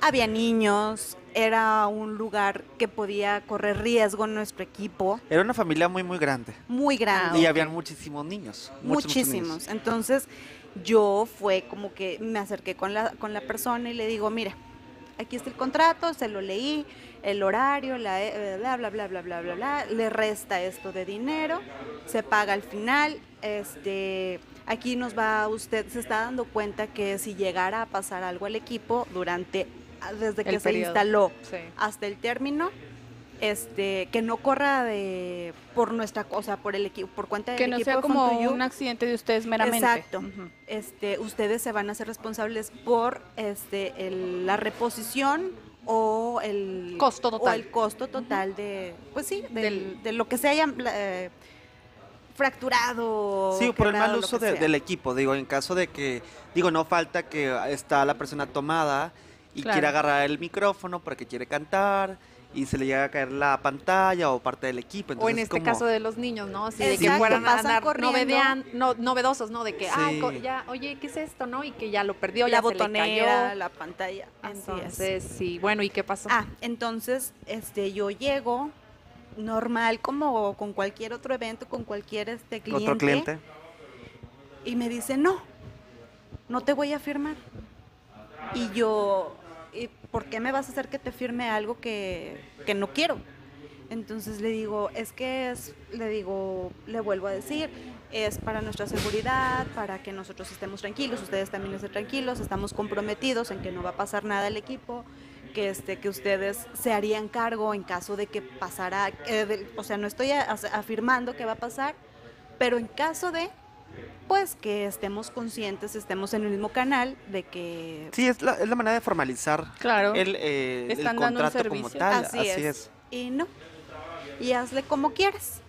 había niños, era un lugar que podía correr riesgo en nuestro equipo, Era una familia muy, muy grande. muy grande. Y habían muchísimos niños. muchos, muchos Muchísimos. niños. Entonces yo fue como que me acerqué con la, con la persona y le digo, mira, aquí está el contrato, se lo leí, el horario, la, eh, bla, bla, bla, bla, bla, bla, bla, le resta esto de dinero, se paga al final, este, aquí nos va, usted se está dando cuenta que si llegara a pasar algo al equipo durante, ah, desde que El se periodo. instaló Sí. hasta el término, este, que no corra de por nuestra cosa, por el equipo, por cuenta del Que no equipo sea como Fontuyu, un accidente de ustedes meramente. Exacto. Este, ustedes se van a ser responsables por este, el- la reposición o el Costo o total. el costo total de, pues sí, del- Del- de lo que se haya eh, fracturado. Sí, por el mal uso de- del equipo. Digo, en caso de que, digo, no falta que está la persona tomada y Claro. quiere agarrar el micrófono porque quiere cantar y se le llega a caer la pantalla o parte del equipo. O en Entonces, este como- caso de los niños, ¿no? Así de que Exacto, fueran a andar corriendo. novedean- no, novedosos, ¿no? De que, Sí. ya, oye, ¿qué es esto, no? Y que ya lo perdió, la ya se le botonera, cayó. la pantalla. así es. Entonces, sí, bueno, ¿y qué pasó? Ah, entonces este, yo llego normal como con cualquier otro evento, con cualquier este, cliente. Otro cliente. Y me dice, no, no te voy a firmar. Y yo, ¿y por qué me vas a hacer que te firme algo que, que no quiero? Entonces le digo, es que es, le digo, le vuelvo a decir, es para nuestra seguridad, para que nosotros estemos tranquilos, ustedes también estén tranquilos, estamos comprometidos en que no va a pasar nada al equipo, que, este, que ustedes se harían cargo en caso de que pasara, eh, o sea, no estoy afirmando que va a pasar, pero en caso de, pues que estemos conscientes, estemos en el mismo canal, de que... Sí, es la, es la manera de formalizar Claro. el, eh, el Están dando un contrato como servicio. tal. Así, Así, es. es. Y no, y hazle como quieras.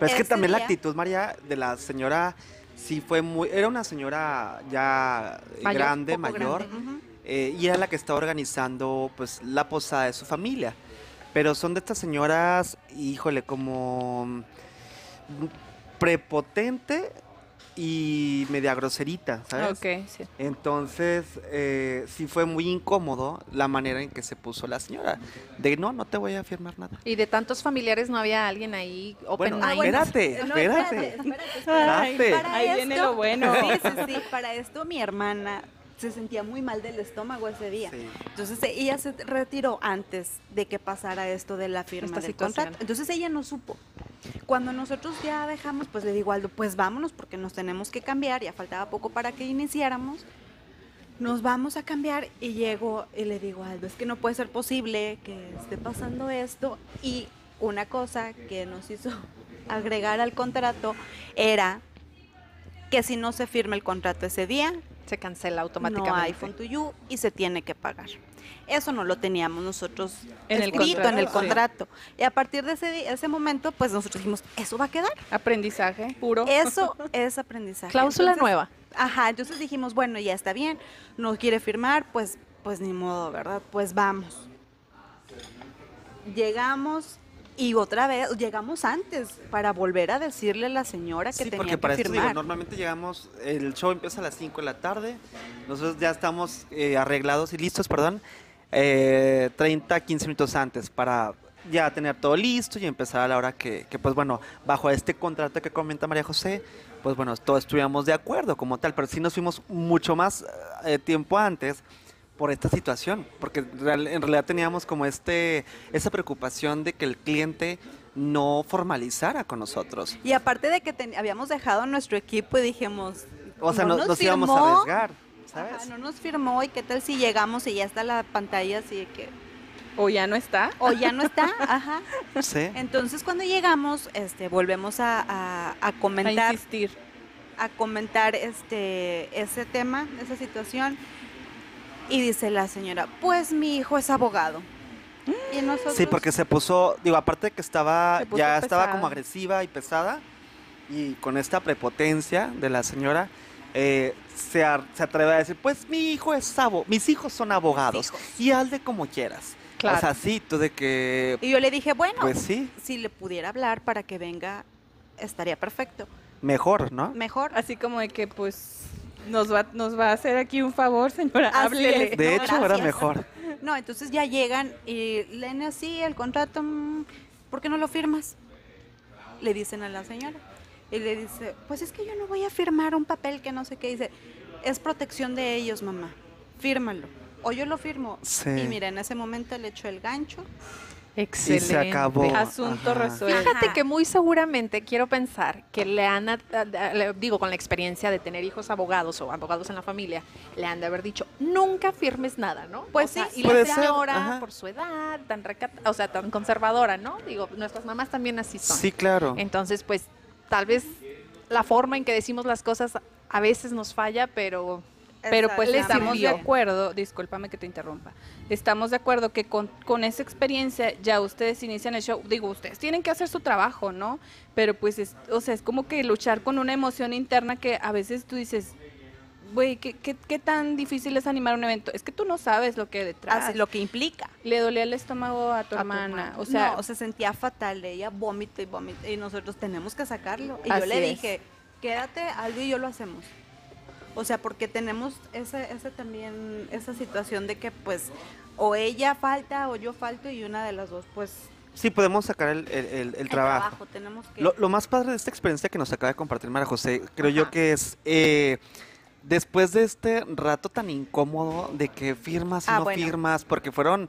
Pero es que también la actitud, María, de la señora, sí fue muy... Era una señora ya Mayor, grande, mayor. grande. Eh, y era la que estaba organizando pues la posada de su familia. Pero son de estas señoras, híjole, como prepotente y media groserita, ¿sabes? Ok, sí. Entonces, eh, sí fue muy incómodo la manera en que se puso la señora. De no, no te voy a firmar nada. Y de tantos familiares no había alguien ahí open Bueno, mind. espérate, No, espérate. espérate, Ay, Espérate. Para ahí viene lo bueno. Sí, sí, sí. Para esto mi hermana se sentía muy mal del estómago ese día. Sí. Entonces ella se retiró antes de que pasara esto de la firma Esta del situación. contrato. Entonces ella no supo. Cuando nosotros ya dejamos, pues le digo Aldo, pues vámonos porque nos tenemos que cambiar, ya faltaba poco para que iniciáramos. Nos vamos a cambiar y llego y le digo Aldo, es que no puede ser posible que esté pasando esto. Y una cosa que nos hizo agregar al contrato era que si no se firma el contrato ese día, Se cancela no automáticamente. hay y se tiene que pagar. Eso no lo teníamos nosotros En el escrito en el contrato, sí. Y a partir de ese, ese momento, pues nosotros dijimos, eso va a quedar. Aprendizaje puro. Eso es aprendizaje. Cláusula Entonces, nueva. Ajá, entonces dijimos, bueno, ya está bien, no quiere firmar, pues, pues ni modo, ¿verdad? Pues vamos. Llegamos y otra vez, llegamos antes para volver a decirle a la señora que Sí, tenía porque que para digo, firmar. normalmente llegamos, el show empieza a las 5 de la tarde, nosotros ya estamos eh, arreglados y listos, perdón, eh, 30, 15 minutos antes para ya tener todo listo y empezar a la hora que, que, pues bueno, bajo este contrato que comenta María José, pues bueno, todos estuviéramos de acuerdo como tal, pero sí nos fuimos mucho más eh, tiempo antes por esta situación, porque real- en realidad teníamos como este esa preocupación de que el cliente no formalizara con nosotros. Y aparte de que ten- habíamos dejado nuestro equipo y dijimos, O sea, no no- nos, íbamos a firmó, arriesgar, ¿sabes? ajá, no nos firmó y qué tal si llegamos y ya está la pantalla así de que, O ya no está. o ya no está, ajá. Sí. Entonces cuando llegamos, este, volvemos a, a- a A comentar, insistir. a comentar este, ese tema, esa situación. Y dice la señora, pues mi hijo es abogado. Y nosotros, Sí, porque se puso, digo, aparte de que estaba, ya estaba como agresiva y pesada, y con esta prepotencia de la señora, eh, se, se atreve a decir, pues mi hijo es abogado, mis hijos son abogados, hijos. y hazle como quieras. Claro. O sea, sí, tú de que, Y yo le dije, bueno, pues sí, si le pudiera hablar para que venga, estaría perfecto. mejor, ¿no? Mejor. Así como de que, pues, nos va, nos va a hacer aquí un favor, señora. Háblele. De No, hecho, era gracias. mejor. No, entonces ya llegan y leen así el contrato, mm, ¿por qué no lo firmas? Le dicen a la señora. Y le dice, pues es que yo no voy a firmar un papel que no sé qué. Dice, es protección de ellos, mamá. Fírmalo. O yo lo firmo. Sí. Y mira, en ese momento le echo el gancho. Excelente. Y se acabó. Asunto Ajá. resuelto. Fíjate que muy seguramente quiero pensar que le han, digo, con la experiencia de tener hijos abogados o abogados en la familia, le han de haber dicho, nunca firmes nada, ¿no? Pues O sea, sí, Y puede la ser, señora, ajá. por su edad, tan recata, o sea, tan conservadora, ¿no? Digo, nuestras mamás también así son. Sí, claro. Entonces, pues, tal vez la forma en que decimos las cosas a veces nos falla, pero Pero pues estamos de acuerdo, discúlpame que te interrumpa, estamos de acuerdo que con, con esa experiencia ya ustedes inician el show, digo, ustedes tienen que hacer su trabajo, ¿no? Pero pues, es, o sea, es como que luchar con una emoción interna que a veces tú dices, güey, ¿qué, qué, qué tan difícil es animar un evento? Es que tú no sabes lo que hay detrás. Así, lo que implica. Le dolía el estómago a tu A hermana, o sea, no, se sentía fatal. Ella vómita y vómita. Y nosotros tenemos que sacarlo. Y yo le es. dije, quédate, Aldo y yo lo hacemos. O sea, porque tenemos ese, ese también, esa situación de que pues o ella falta o yo falto y una de las dos pues Sí, podemos sacar el, el- el- el trabajo. Tenemos que... Lo, lo más padre de esta experiencia que nos acaba de compartir María José, creo yo que es eh, después de este rato tan incómodo de que firmas y Ah, no bueno. firmas, porque fueron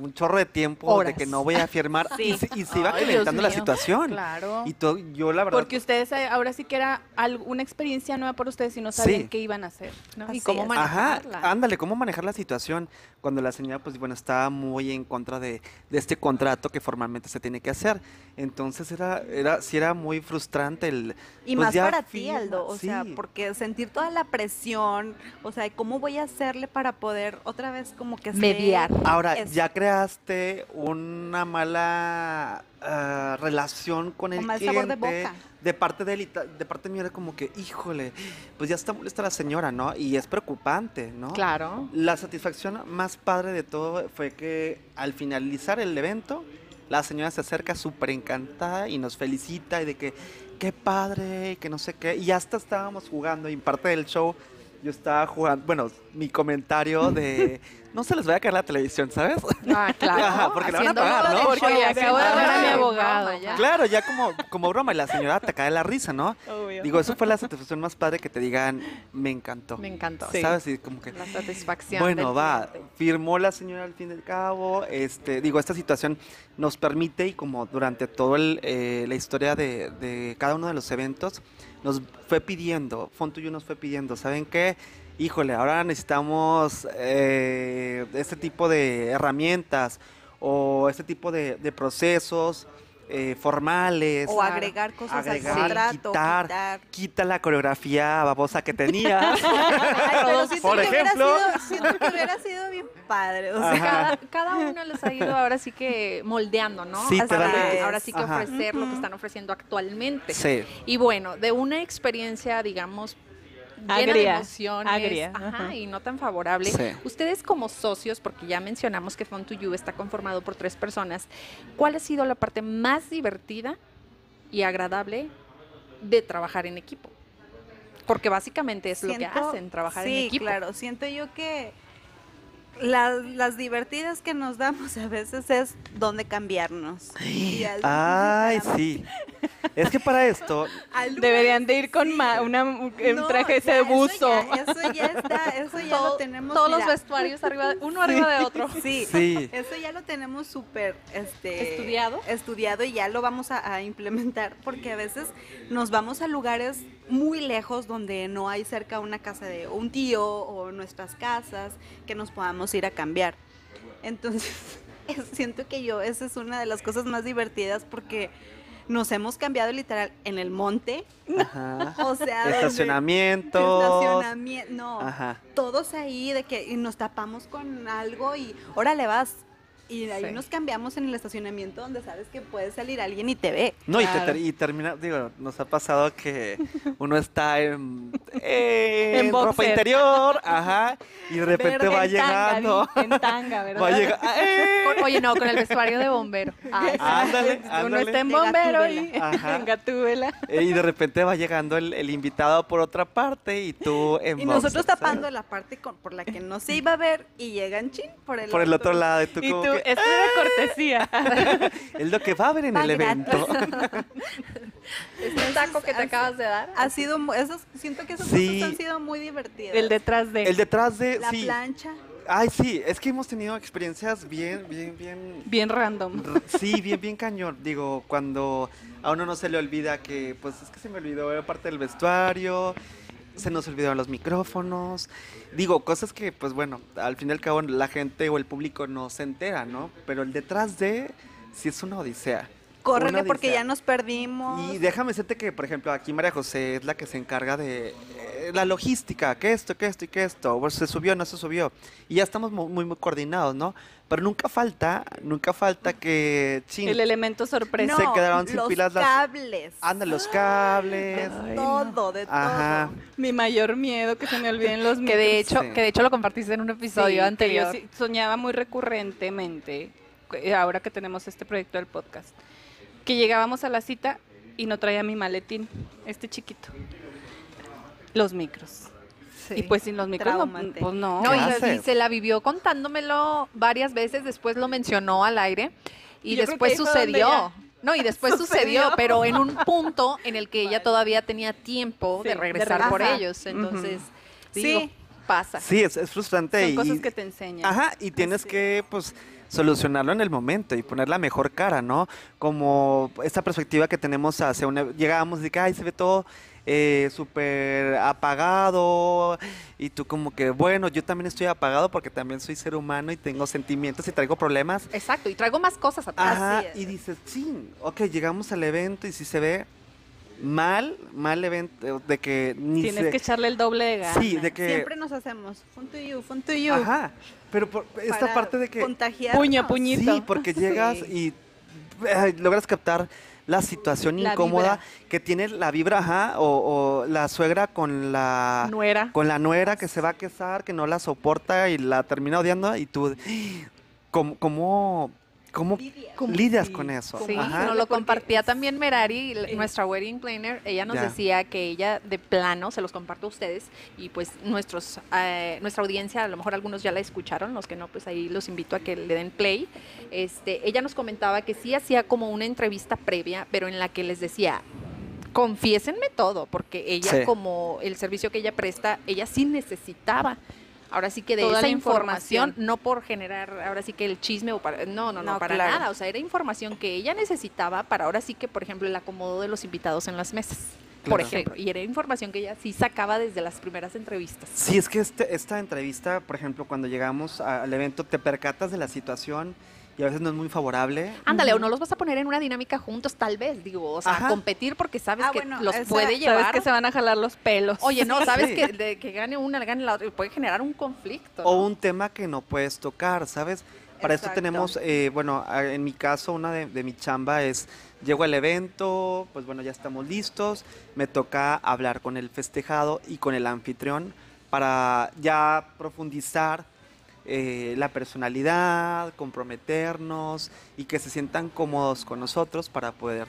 un chorro de tiempo Horas. de que no voy a firmar Sí. y, se, y se iba Ay, calentando la situación. Claro. Y todo, yo la verdad... Porque ustedes eh, ahora sí que era una experiencia nueva para ustedes y no sabían Sí. qué iban a hacer. ¿no? Y cómo es. Ajá, manejarla. ándale, ¿cómo manejar la situación? Cuando la señora, pues bueno, estaba muy en contra de, de este contrato que formalmente se tiene que hacer. Entonces era, era, sí era muy frustrante el... Y pues más ya para ti, Aldo, o sea, sí. porque sentir toda la presión, o sea, ¿cómo voy a hacerle para poder otra vez como que Mediar. Ahora, ya creaste una mala ah, relación con el mal cliente. sabor de boca. De parte de él de parte mía era como que, híjole, pues ya está molesta la señora, ¿no? Y es preocupante, ¿no? Claro. La satisfacción más padre de todo fue que al finalizar el evento, la señora se acerca súper encantada y nos felicita y de que, qué padre, y que no sé qué. Y hasta estábamos jugando y parte del show yo estaba jugando, bueno, mi comentario de, no se les vaya a caer la televisión, ¿sabes? Ah, claro. Ajá, porque le van a Haciendo pagar, modo ¿no? Porque acabo de ver a mi abogado. ya. Claro, ya como, como broma y la señora te cae la risa, ¿no? Obvio. Digo, eso fue la satisfacción más padre que te digan, me encantó. Me encantó. Sí. ¿Sabes? Y como que, La satisfacción. Bueno, va, cliente. firmó la señora al fin del cabo, este, digo, esta situación nos permite y como durante toda la historia de, de cada uno de los eventos, nos fue pidiendo, Fontuyo nos fue pidiendo, ¿saben qué? Híjole, ahora necesitamos eh, este tipo de herramientas o este tipo de, de procesos eh, formales. o agregar cosas agregar, al contrato, quitar, quitar. quita la coreografía babosa que tenías. Ay, pero siento Por que hubiera ejemplo. sido- siento que hubiera sido bien padre, o sea, cada, cada uno les ha ido ahora sí que moldeando, ¿no? Sí, ahora sí que Ajá. ofrecer lo que están ofreciendo actualmente. sí. Y bueno, de una experiencia, digamos, llena de emociones agria, ajá, ajá. y no tan favorable. Sí. Ustedes como socios, porque ya mencionamos que Fun to You está conformado por tres personas, ¿cuál ha sido la parte más divertida y agradable de trabajar en equipo? Porque básicamente es lo que hacen, trabajar sí, en equipo. claro, siento yo que las, las divertidas que nos damos a veces es dónde cambiarnos. Y al- Ay, sí. Es que para esto, al- Deberían de ir con ma- una, un un No, traje ya, de eso buzo. ya- Eso ya, está, eso ya Todo- lo tenemos. todos los mira, vestuarios arriba, uno arriba de otro. Sí, sí. eso ya lo tenemos súper este, ¿Estudiado? estudiado y ya lo vamos a, a implementar porque a veces nos vamos a lugares muy lejos donde no hay cerca una casa de un tío o nuestras casas que nos podamos ir a cambiar. Entonces, es- siento que yo, esa es una de las cosas más divertidas porque nos hemos cambiado literal en el monte, Ajá. o sea, Estacionamientos. estacionamiento, no, Ajá. todos ahí de que y nos tapamos con algo y órale vas. Y de ahí Sí. nos cambiamos en el estacionamiento donde sabes que puede salir alguien y te ve. No, y, te Claro. ter- y termina, digo, nos ha pasado que uno está en, en, En ropa interior, ajá, y de repente Verde, va en llegando. en tanga, ¿verdad? Va a llegar. ¡eh! Oye, no, con el vestuario de bombero. Ay. Ándale, Uno ándale. está en bombero y. Ajá. en Gatúbela. Eh, Y de repente va llegando el, el invitado por otra parte y tú en Y nosotros tapando la parte con- por la que no se iba a ver y llegan chin por el, Por el otro lado, y tú Y tú, esto era cortesía. es lo que va a haber en Va el evento. Este taco que te acabas de dar. Ha sido, esos, siento que esas Sí. han sido muy divertidas. El detrás de. El detrás de, la sí. plancha. Ay, sí, es que hemos tenido experiencias bien, bien, bien Bien random. Sí, bien, bien cañón. Digo, cuando a uno no se le olvida que, pues es que se me olvidó era parte del vestuario, se nos olvidaron los micrófonos. Digo, cosas que, pues bueno, al fin y al cabo la gente o el público no se entera, ¿no? Pero el detrás de, sí es una odisea. Córrele Una porque odisea. ya nos perdimos. Y déjame decirte que, por ejemplo, aquí María José es la que se encarga de la logística, que esto, que esto y que esto, pues, se subió, no se subió. Y ya estamos mu- muy, muy coordinados, ¿no? Pero nunca falta, nunca falta que, chin, El elemento sorpresa. se quedaron sin los pilas las- cables. andan los cables. Ay, todo, de Ajá. todo. Mi mayor miedo que se me olviden los Que de hecho, Sí. que de hecho lo compartiste en un Sí, episodio que anterior. Yo soñaba muy recurrentemente, eh, ahora que tenemos este proyecto del podcast, que llegábamos a la cita y no traía mi maletín, este chiquito. Los micros. Y pues sin los micros, no, pues no. No, ¿Qué y, y se la vivió contándomelo varias veces, después lo mencionó al aire y Yo después sucedió. No, y después sucedió, Sucedió. pero en un punto en el que ella todavía tenía tiempo Sí, de de regresar por ellos. Entonces, Sí, digo, Pasa. Sí, es, es frustrante. Son y, cosas y- que te enseñan. Ajá, y tienes Así que, pues, solucionarlo en el momento y poner la mejor cara, ¿no? Como esta perspectiva que tenemos hacia una... Llegábamos de que, ay, se ve todo eh, súper apagado y tú como que, bueno, yo también estoy apagado porque también soy ser humano y tengo sentimientos y traigo problemas. Exacto, y traigo más cosas atrás. Ajá, es. y dices, sí, ok, llegamos al evento y si se ve mal, mal evento, de que ni Tienes se... que echarle el doble de ganas. Sí, de que... Siempre nos hacemos, fun to you, fun to you. Ajá, pero por esta para parte de que... Contagiarnos. Puño, puñito. Sí, porque llegas Sí. y logras captar la situación La incómoda vibra. que tiene la vibra, ajá, o, o la suegra con la Nuera. con la nuera que se va a casar, que no la soporta y la termina odiando y tú cómo cómo cómo Lidia. lidias sí, con eso. Sí, Ajá. nos lo compartía también Merari, nuestra wedding planner. Ella nos Ya. decía que ella de plano, se los comparto a ustedes, y pues nuestros, eh, nuestra audiencia, a lo mejor algunos ya la escucharon, los que no, pues ahí los invito a que le den play. Este, ella nos comentaba que sí hacía como una entrevista previa, pero en la que les decía, confiésenme todo, porque ella Sí. como el servicio que ella presta, ella sí necesitaba. Ahora sí que de Toda esa la información, información. no por generar, ahora sí que el chisme o para, no, no, no, No, para claro. nada. O sea, era información que ella necesitaba para ahora sí que, por ejemplo, el acomodo de los invitados en las mesas. Por Claro. ejemplo, y era información que ella sí sacaba desde las primeras entrevistas. Sí, es que este- esta entrevista, por ejemplo, cuando llegamos al evento, te percatas de la situación y a veces no es muy favorable. Ándale, o no los vas a poner en una dinámica juntos, tal vez, digo, o sea, Ajá. competir porque sabes Ah, que bueno, los esa- puede llevar. Sabes que se van a jalar los pelos. Oye, no, sabes Sí. que de que gane una, gane la otra, y puede generar un conflicto. O ¿no? un tema que no puedes tocar, ¿sabes? Para esto tenemos, eh, bueno, en mi caso, una de, de mi chamba es, llego al evento, pues bueno, ya estamos listos, me toca hablar con el festejado y con el anfitrión para ya profundizar eh, la personalidad, comprometernos y que se sientan cómodos con nosotros para poder,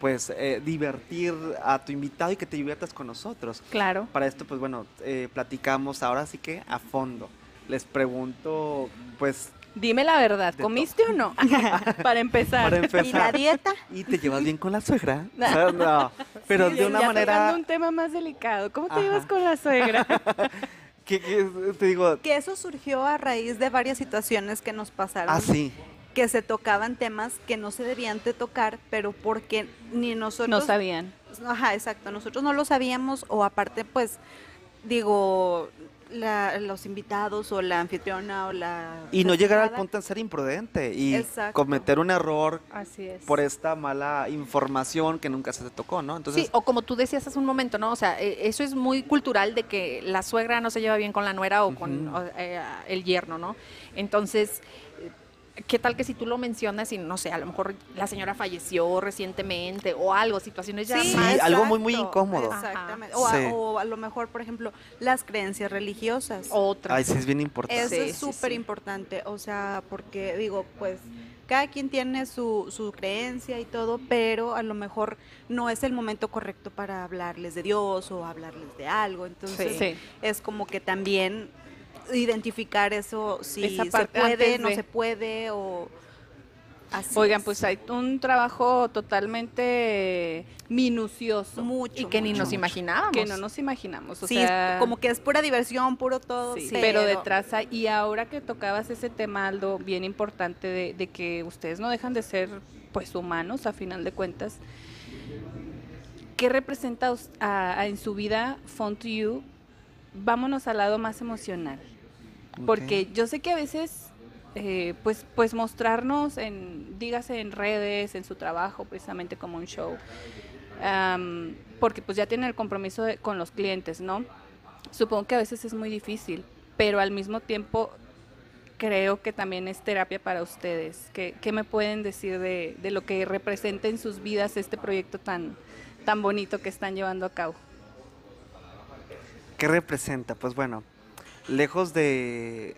pues, eh, divertir a tu invitado y que te diviertas con nosotros. Claro. Para esto, pues bueno, eh, platicamos ahora sí que a fondo. Les pregunto, pues, Dime la verdad, ¿comiste o no? para empezar. para ¿Y la dieta? ¿y te llevas bien con la suegra? No, pero Sí, de una ya manera, un tema más delicado. ¿Cómo te Ajá. llevas con la suegra? que, que te digo, Que eso surgió a raíz de varias situaciones que nos pasaron. así, Que se tocaban temas que no se debían de tocar, pero porque ni nosotros... no sabían. Ajá, exacto. Nosotros no lo sabíamos o aparte, pues, digo, la- los invitados o la anfitriona o la... y no llegar al punto de ser imprudente y Exacto. cometer un error Así es. por esta mala información que nunca se te tocó, ¿no? Entonces, sí, o como tú decías hace un momento, ¿no? O sea, eh, eso es muy cultural de que la suegra no se lleva bien con la nuera o con o, eh, el yerno, ¿no? Entonces, ¿qué tal que si tú lo mencionas y no sé, a lo mejor la señora falleció recientemente o algo, situaciones ya Sí, más- algo muy, muy incómodo. Exactamente. O, a, Sí. o a lo mejor, por ejemplo, las creencias religiosas. otra. ay, sí es bien importante. Eso Sí, es sí, súper sí. importante, o sea, porque digo, pues cada quien tiene su, su creencia y todo, pero a lo mejor no es el momento correcto para hablarles de Dios o hablarles de algo, entonces Sí. es como que también identificar eso, si Esa se puede, no se puede o así. Oigan, es. pues hay un trabajo totalmente minucioso. mucho y que ni nos imaginábamos. que no nos imaginamos. O Sí, sea, como que es pura diversión, puro todo, Sí, pero, pero detrás hay, y ahora que tocabas ese tema, Aldo, bien importante de, de que ustedes no dejan de ser pues humanos a final de cuentas, ¿qué representa us- a- a- en su vida Fun to You? Vámonos al lado más emocional, porque yo sé que a veces eh, pues, pues mostrarnos en, dígase en redes, en su trabajo, precisamente como un show, am, porque pues ya tienen el compromiso de- con los clientes, ¿no? Supongo que a veces es muy difícil, pero al mismo tiempo creo que también es terapia para ustedes. ¿Qué, qué me pueden decir de, de lo que representa en sus vidas este proyecto tan, tan bonito que están llevando a cabo? ¿Qué representa? Pues bueno, lejos de,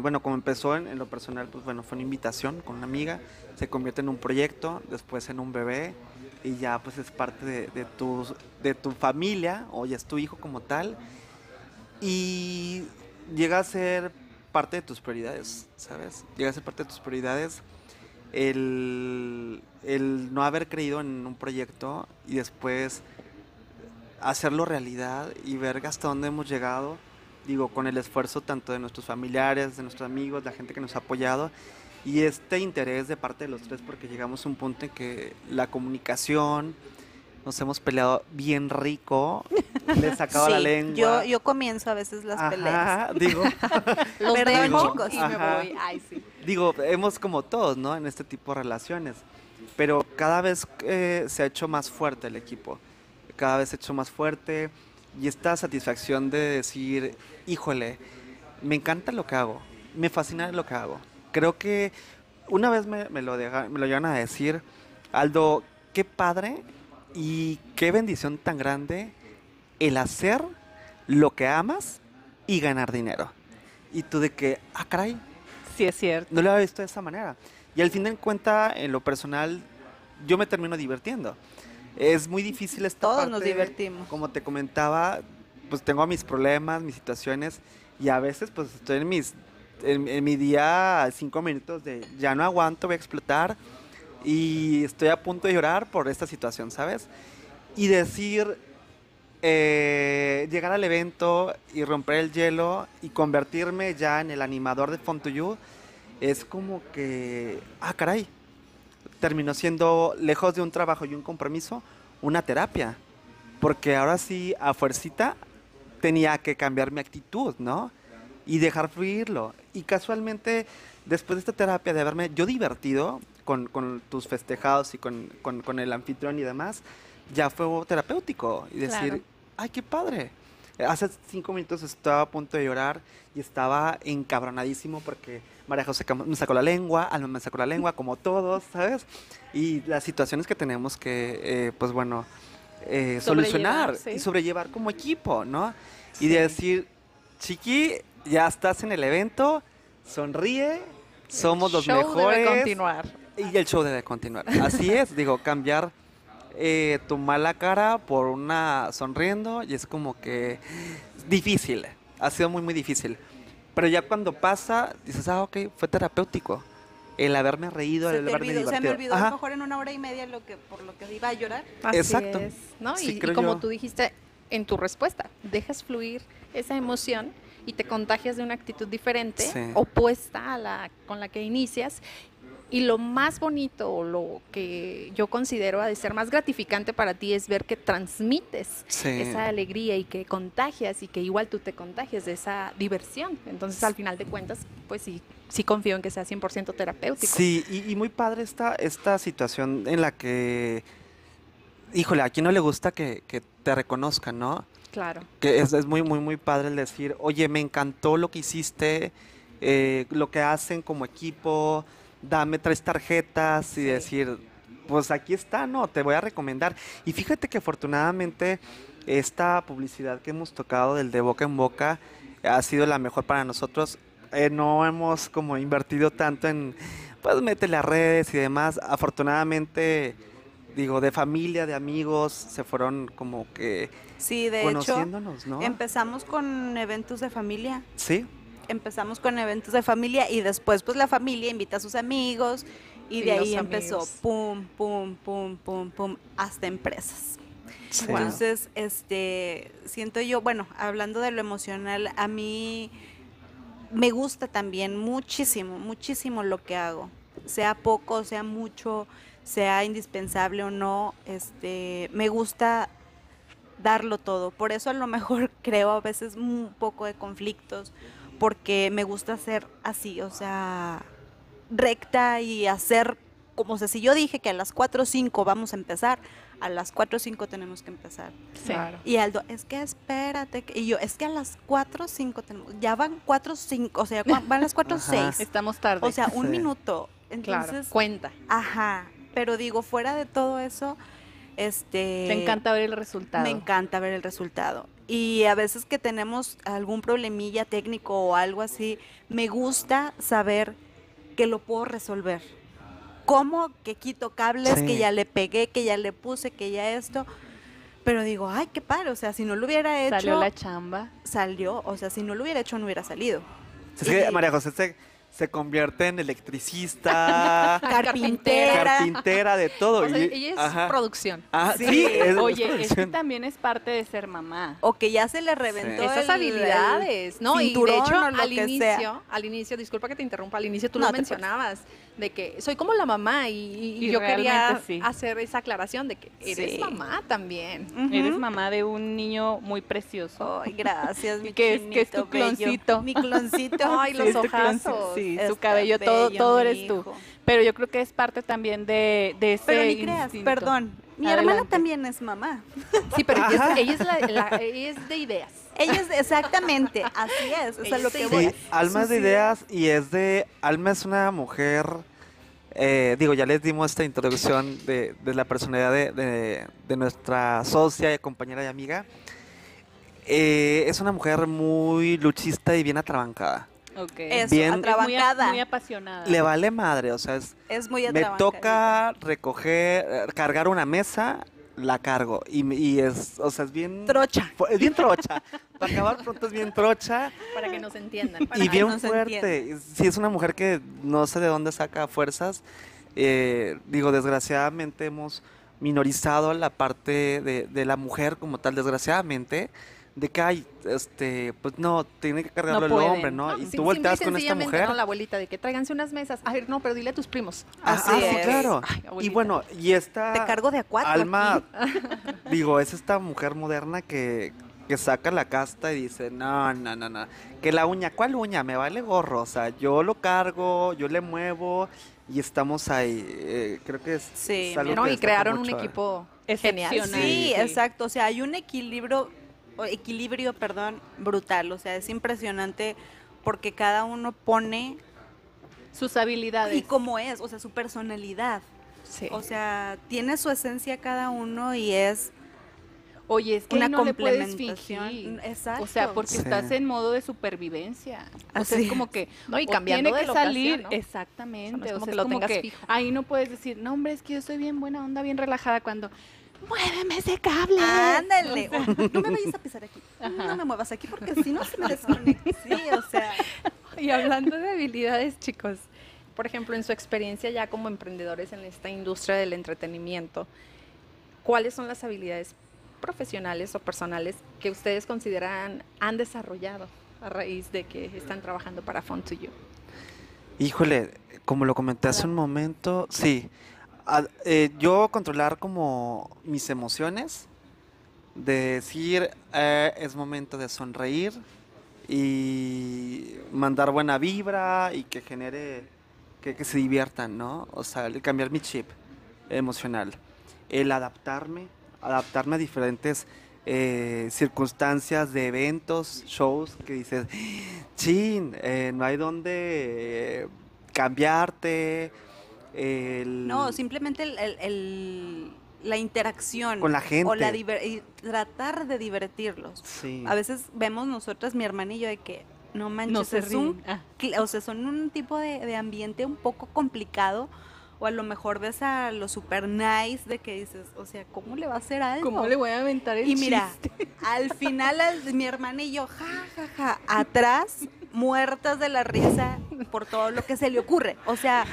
bueno, como empezó en, en lo personal, pues bueno, fue una invitación con una amiga, se convierte en un proyecto, después en un bebé y ya pues es parte de, de tu, de tu familia o ya es tu hijo como tal y llega a ser parte de tus prioridades, ¿sabes? Llega a ser parte de tus prioridades el, el no haber creído en un proyecto y después hacerlo realidad y ver hasta dónde hemos llegado, digo, con el esfuerzo tanto de nuestros familiares, de nuestros amigos, la gente que nos ha apoyado y este interés de parte de los tres porque llegamos a un punto en que la comunicación, nos hemos peleado bien rico, le he sacado la Sí, lengua. Yo, yo comienzo a veces las peleas. Ajá, digo, Los Perdón, dejo chicos. y me Ajá. voy. Ay, sí. digo, hemos como todos, ¿no? En este tipo de relaciones. Pero cada vez eh, se ha hecho más fuerte el equipo. Cada vez hecho más fuerte. Y esta satisfacción de decir, híjole, me encanta lo que hago. Me fascina lo que hago. Creo que una vez me, me lo, deja- me lo llegan a decir, Aldo, qué padre y qué bendición tan grande el hacer lo que amas y ganar dinero. Y tú de que, ah, caray, Sí, es cierto. no lo había visto de esa manera. Y al fin de cuentas, en lo personal, yo me termino divirtiendo. Es muy difícil esta Todos parte, nos divertimos. Como te comentaba, pues tengo mis problemas, mis situaciones, y a veces pues estoy en mis en, en mi día cinco minutos de ya no aguanto, voy a explotar, y estoy a punto de llorar por esta situación, ¿sabes? Y decir, eh, llegar al evento y romper el hielo y convertirme ya en el animador de Font to You es como que, ah, caray, terminó siendo, lejos de un trabajo y un compromiso, una terapia. Porque ahora sí, a fuercita, tenía que cambiar mi actitud, ¿no? Y dejar fluirlo. Y casualmente, después de esta terapia, de haberme yo divertido con, con tus festejados y con, con- con el anfitrión y demás, ya fue terapéutico. Y decir, Claro. ay, qué padre. Hace cinco minutos estaba a punto de llorar y estaba encabronadísimo porque María José me sacó la lengua, Alma me sacó la lengua, como todos, ¿sabes? Y las situaciones que tenemos que, eh, pues bueno, eh, solucionar sí. y sobrellevar como equipo, ¿no? Y de decir, Chiqui, ya estás en el evento, sonríe, somos los Show mejores. debe continuar. Y el show debe continuar. Así es, digo, cambiar eh, tu mala cara por una sonriendo y es como que difícil. Ha sido muy, muy difícil. Pero ya cuando pasa, dices, ah, ok, fue terapéutico. El haberme reído, Se, el te haberme olvidó, se me divertido. olvidó a Ajá. lo mejor en una hora y media lo que por lo que iba a llorar. Así Exacto. es, ¿no? Sí, y, y como yo. tú dijiste en tu respuesta, dejas fluir esa emoción y te contagias de una actitud diferente, Sí. opuesta a la con la que inicias. Y lo más bonito, o lo que yo considero ha de ser más gratificante para ti es ver que transmites Sí. esa alegría y que contagias y que igual tú te contagias de esa diversión. Entonces, al final de cuentas, pues sí, sí confío en que sea 100% terapéutico. Sí, y, y muy padre esta, esta situación en la que, híjole, a quién no le gusta que, que te reconozcan, ¿no? Claro. Que es, es muy, muy, muy padre el decir, oye, me encantó lo que hiciste, eh, lo que hacen como equipo, dame tres tarjetas y decir, pues aquí está, ¿no? Te voy a recomendar. Y fíjate que afortunadamente esta publicidad que hemos tocado del de boca en boca ha sido la mejor para nosotros. Eh, no hemos como invertido tanto en, pues, métele a redes y demás. Afortunadamente, digo, de familia, de amigos, se fueron como que Sí, de hecho, conociéndonos, ¿no? empezamos con eventos de familia. Sí, Empezamos con eventos de familia y después pues la familia invita a sus amigos y Y de ahí empezó amigos. pum, pum, pum, pum, pum, hasta empresas. sí. Entonces, este, siento yo, bueno, hablando de lo emocional, a mí me gusta también muchísimo, muchísimo lo que hago. Sea poco, sea mucho, sea indispensable o no, este, me gusta darlo todo. Por eso a lo mejor creo a veces un poco de conflictos, porque me gusta ser así, o sea, recta y hacer como o sea, si yo dije que a las 4 o 5 vamos a empezar, a las 4 o 5 tenemos que empezar. Sí. Y Aldo, es que espérate. que-". Y yo, es que a las 4 o 5 tenemos. Ya van 4 o 5, o sea, van las 4 o Ajá. 6. Estamos tarde. O sea, un Sí. minuto. Claro, Entonces, cuenta. ajá. Pero digo, fuera de todo eso, este. Te encanta ver el resultado. Me encanta ver el resultado. Y a veces que tenemos algún problemilla técnico o algo así, me gusta saber que lo puedo resolver. Cómo que quito cables, Sí. que ya le pegué, que ya le puse, que ya esto. Pero digo, ay, qué padre. O sea, si no lo hubiera hecho, Salió la chamba. salió. O sea, si no lo hubiera hecho, no hubiera salido. Es que, Y- María José se, convierte en electricista, Carpintera. carpintera, de todo. O sea, y- ella es ajá. producción. Ah, Sí. sí, es- es Oye, es también es parte de ser mamá. O que ya se le reventó Esas el- habilidades, ¿no? Y de hecho, al inicio, sea. al inicio, disculpa que te interrumpa, al inicio tú No lo preocupes. De que soy como la mamá y, y Y yo quería sí. hacer esa aclaración de que eres Sí. mamá también. Eres mamá de un niño muy precioso. Ay, gracias, mi ¿Qué es- qué es tu bello. cloncito? Mi cloncito. Ay, los Sí, ojazos. Sí, su cabello, todo, bello, todo eres tú. Pero yo creo que es parte también de, de ese Pero ni creas, instinto. perdón. Mi hermana también es mamá. Sí, pero ella es, ella es la- la- ella es de ideas. Ella es exactamente, así es. O sea, lo que Sí, voy. Sí, Alma es de ideas y es de. Alma es una mujer. eh, digo, ya les dimos esta introducción de, de la personalidad de, de- de nuestra socia, y compañera y amiga. Eh, es una mujer muy luchista y bien atrabancada. Ok. Eso, Bien- muy, atrabancada. muy apasionada. Le vale madre, o sea, es, Es muy me toca recoger, eh, cargar una mesa, la cargo. Y, me- y es, o sea, es bien. Trocha. Es bien trocha. Para acabar pronto es bien trocha. Para que nos entiendan. Para y bien fuerte. Sí, es una mujer que no sé de dónde saca fuerzas. Eh, digo, desgraciadamente hemos minorizado la parte de, de la mujer como tal, desgraciadamente, de que hay, este, pues no, tiene que cargarlo el hombre, ¿no? No, y tú volteas con esta sencillamente, mujer. ¿no? La abuelita de que tráiganse unas mesas. A ver, no, pero dile a tus primos. Ah, Así ah, sí, claro. Ay, y bueno, y esta Te cargo de a cuatro. alma, aquí. digo, es esta mujer moderna que, que saca la casta y dice, no, no, no, no, que la uña, ¿cuál uña? Me vale gorro, o sea, yo lo cargo, yo le muevo y estamos ahí. Eh, creo que es, Sí, es algo ¿no? que Y crearon un equipo genial. Sí, Sí. exacto. O sea, hay un equilibrio, o equilibrio, perdón, brutal. O sea, es impresionante porque cada uno pone Sus habilidades. y cómo es, o sea, su personalidad. Sí. O sea, tiene su esencia cada uno y es Oye, es que una no le puedes. Exacto. O sea, porque Sí. estás en modo de supervivencia. O sea, Así es como que No, y cambiando tiene de que locación, salir ¿no? exactamente. O sea, no es o como sea, que es lo como tengas que fijo. ahí no puedes decir, "No, hombre, es que yo soy bien buena onda, bien relajada cuando muéveme ese cable." Ándale, o, no me vayas a pisar aquí. No me muevas aquí porque si no se me desconecta. Sí, o sea, Y hablando de habilidades, chicos, por ejemplo, en su experiencia ya como emprendedores en esta industria del entretenimiento, ¿cuáles son las habilidades profesionales o personales que ustedes consideran han desarrollado a raíz de que están trabajando para Fun to You? Híjole, como lo comenté hace un momento, sí. A- eh, yo controlar como mis emociones, de decir eh, es momento de sonreír y mandar buena vibra y que genere que, que se diviertan, ¿no? O sea, el cambiar mi chip emocional, el adaptarme, adaptarme a diferentes eh, circunstancias de eventos, shows que dices, chin, eh, no hay donde eh, cambiarte. el- no, simplemente el, el- el- la interacción. Con la O la gente. diver- y tratar de divertirlos. Sí. A veces vemos nosotras, mi hermana y yo, de que no manches, No se es un. Ah. o sea, son un tipo de, de ambiente un poco complicado. O a lo mejor ves a lo super nice de que dices, o sea, ¿cómo le va a hacer algo? ¿Cómo le voy a aventar el Y mira, chiste? al final al- mi hermana y yo, ja, ja, ja, atrás, muertas de la risa por todo lo que se le ocurre. O sea,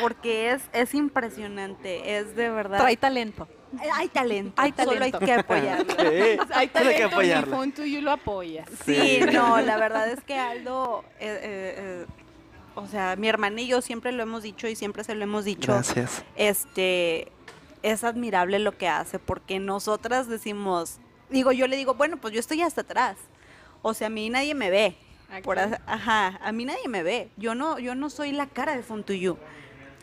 porque es, es impresionante, es de verdad. Trae talento. Hay talento, Hay solo hay talento. que apoyarlo. Sí, Hay hay que talento y to You lo apoya. Sí, Sí. no, la verdad es que Aldo, eh, eh, eh, o sea, mi hermana y yo siempre lo hemos dicho y siempre se lo hemos dicho, Gracias. este, es admirable lo que hace, porque nosotras decimos, digo, yo le digo, bueno, pues yo estoy hasta atrás, o sea, a mí nadie me ve, por Aquí. a- ajá, a mí nadie me ve, yo no, yo no soy la cara de Fun to You.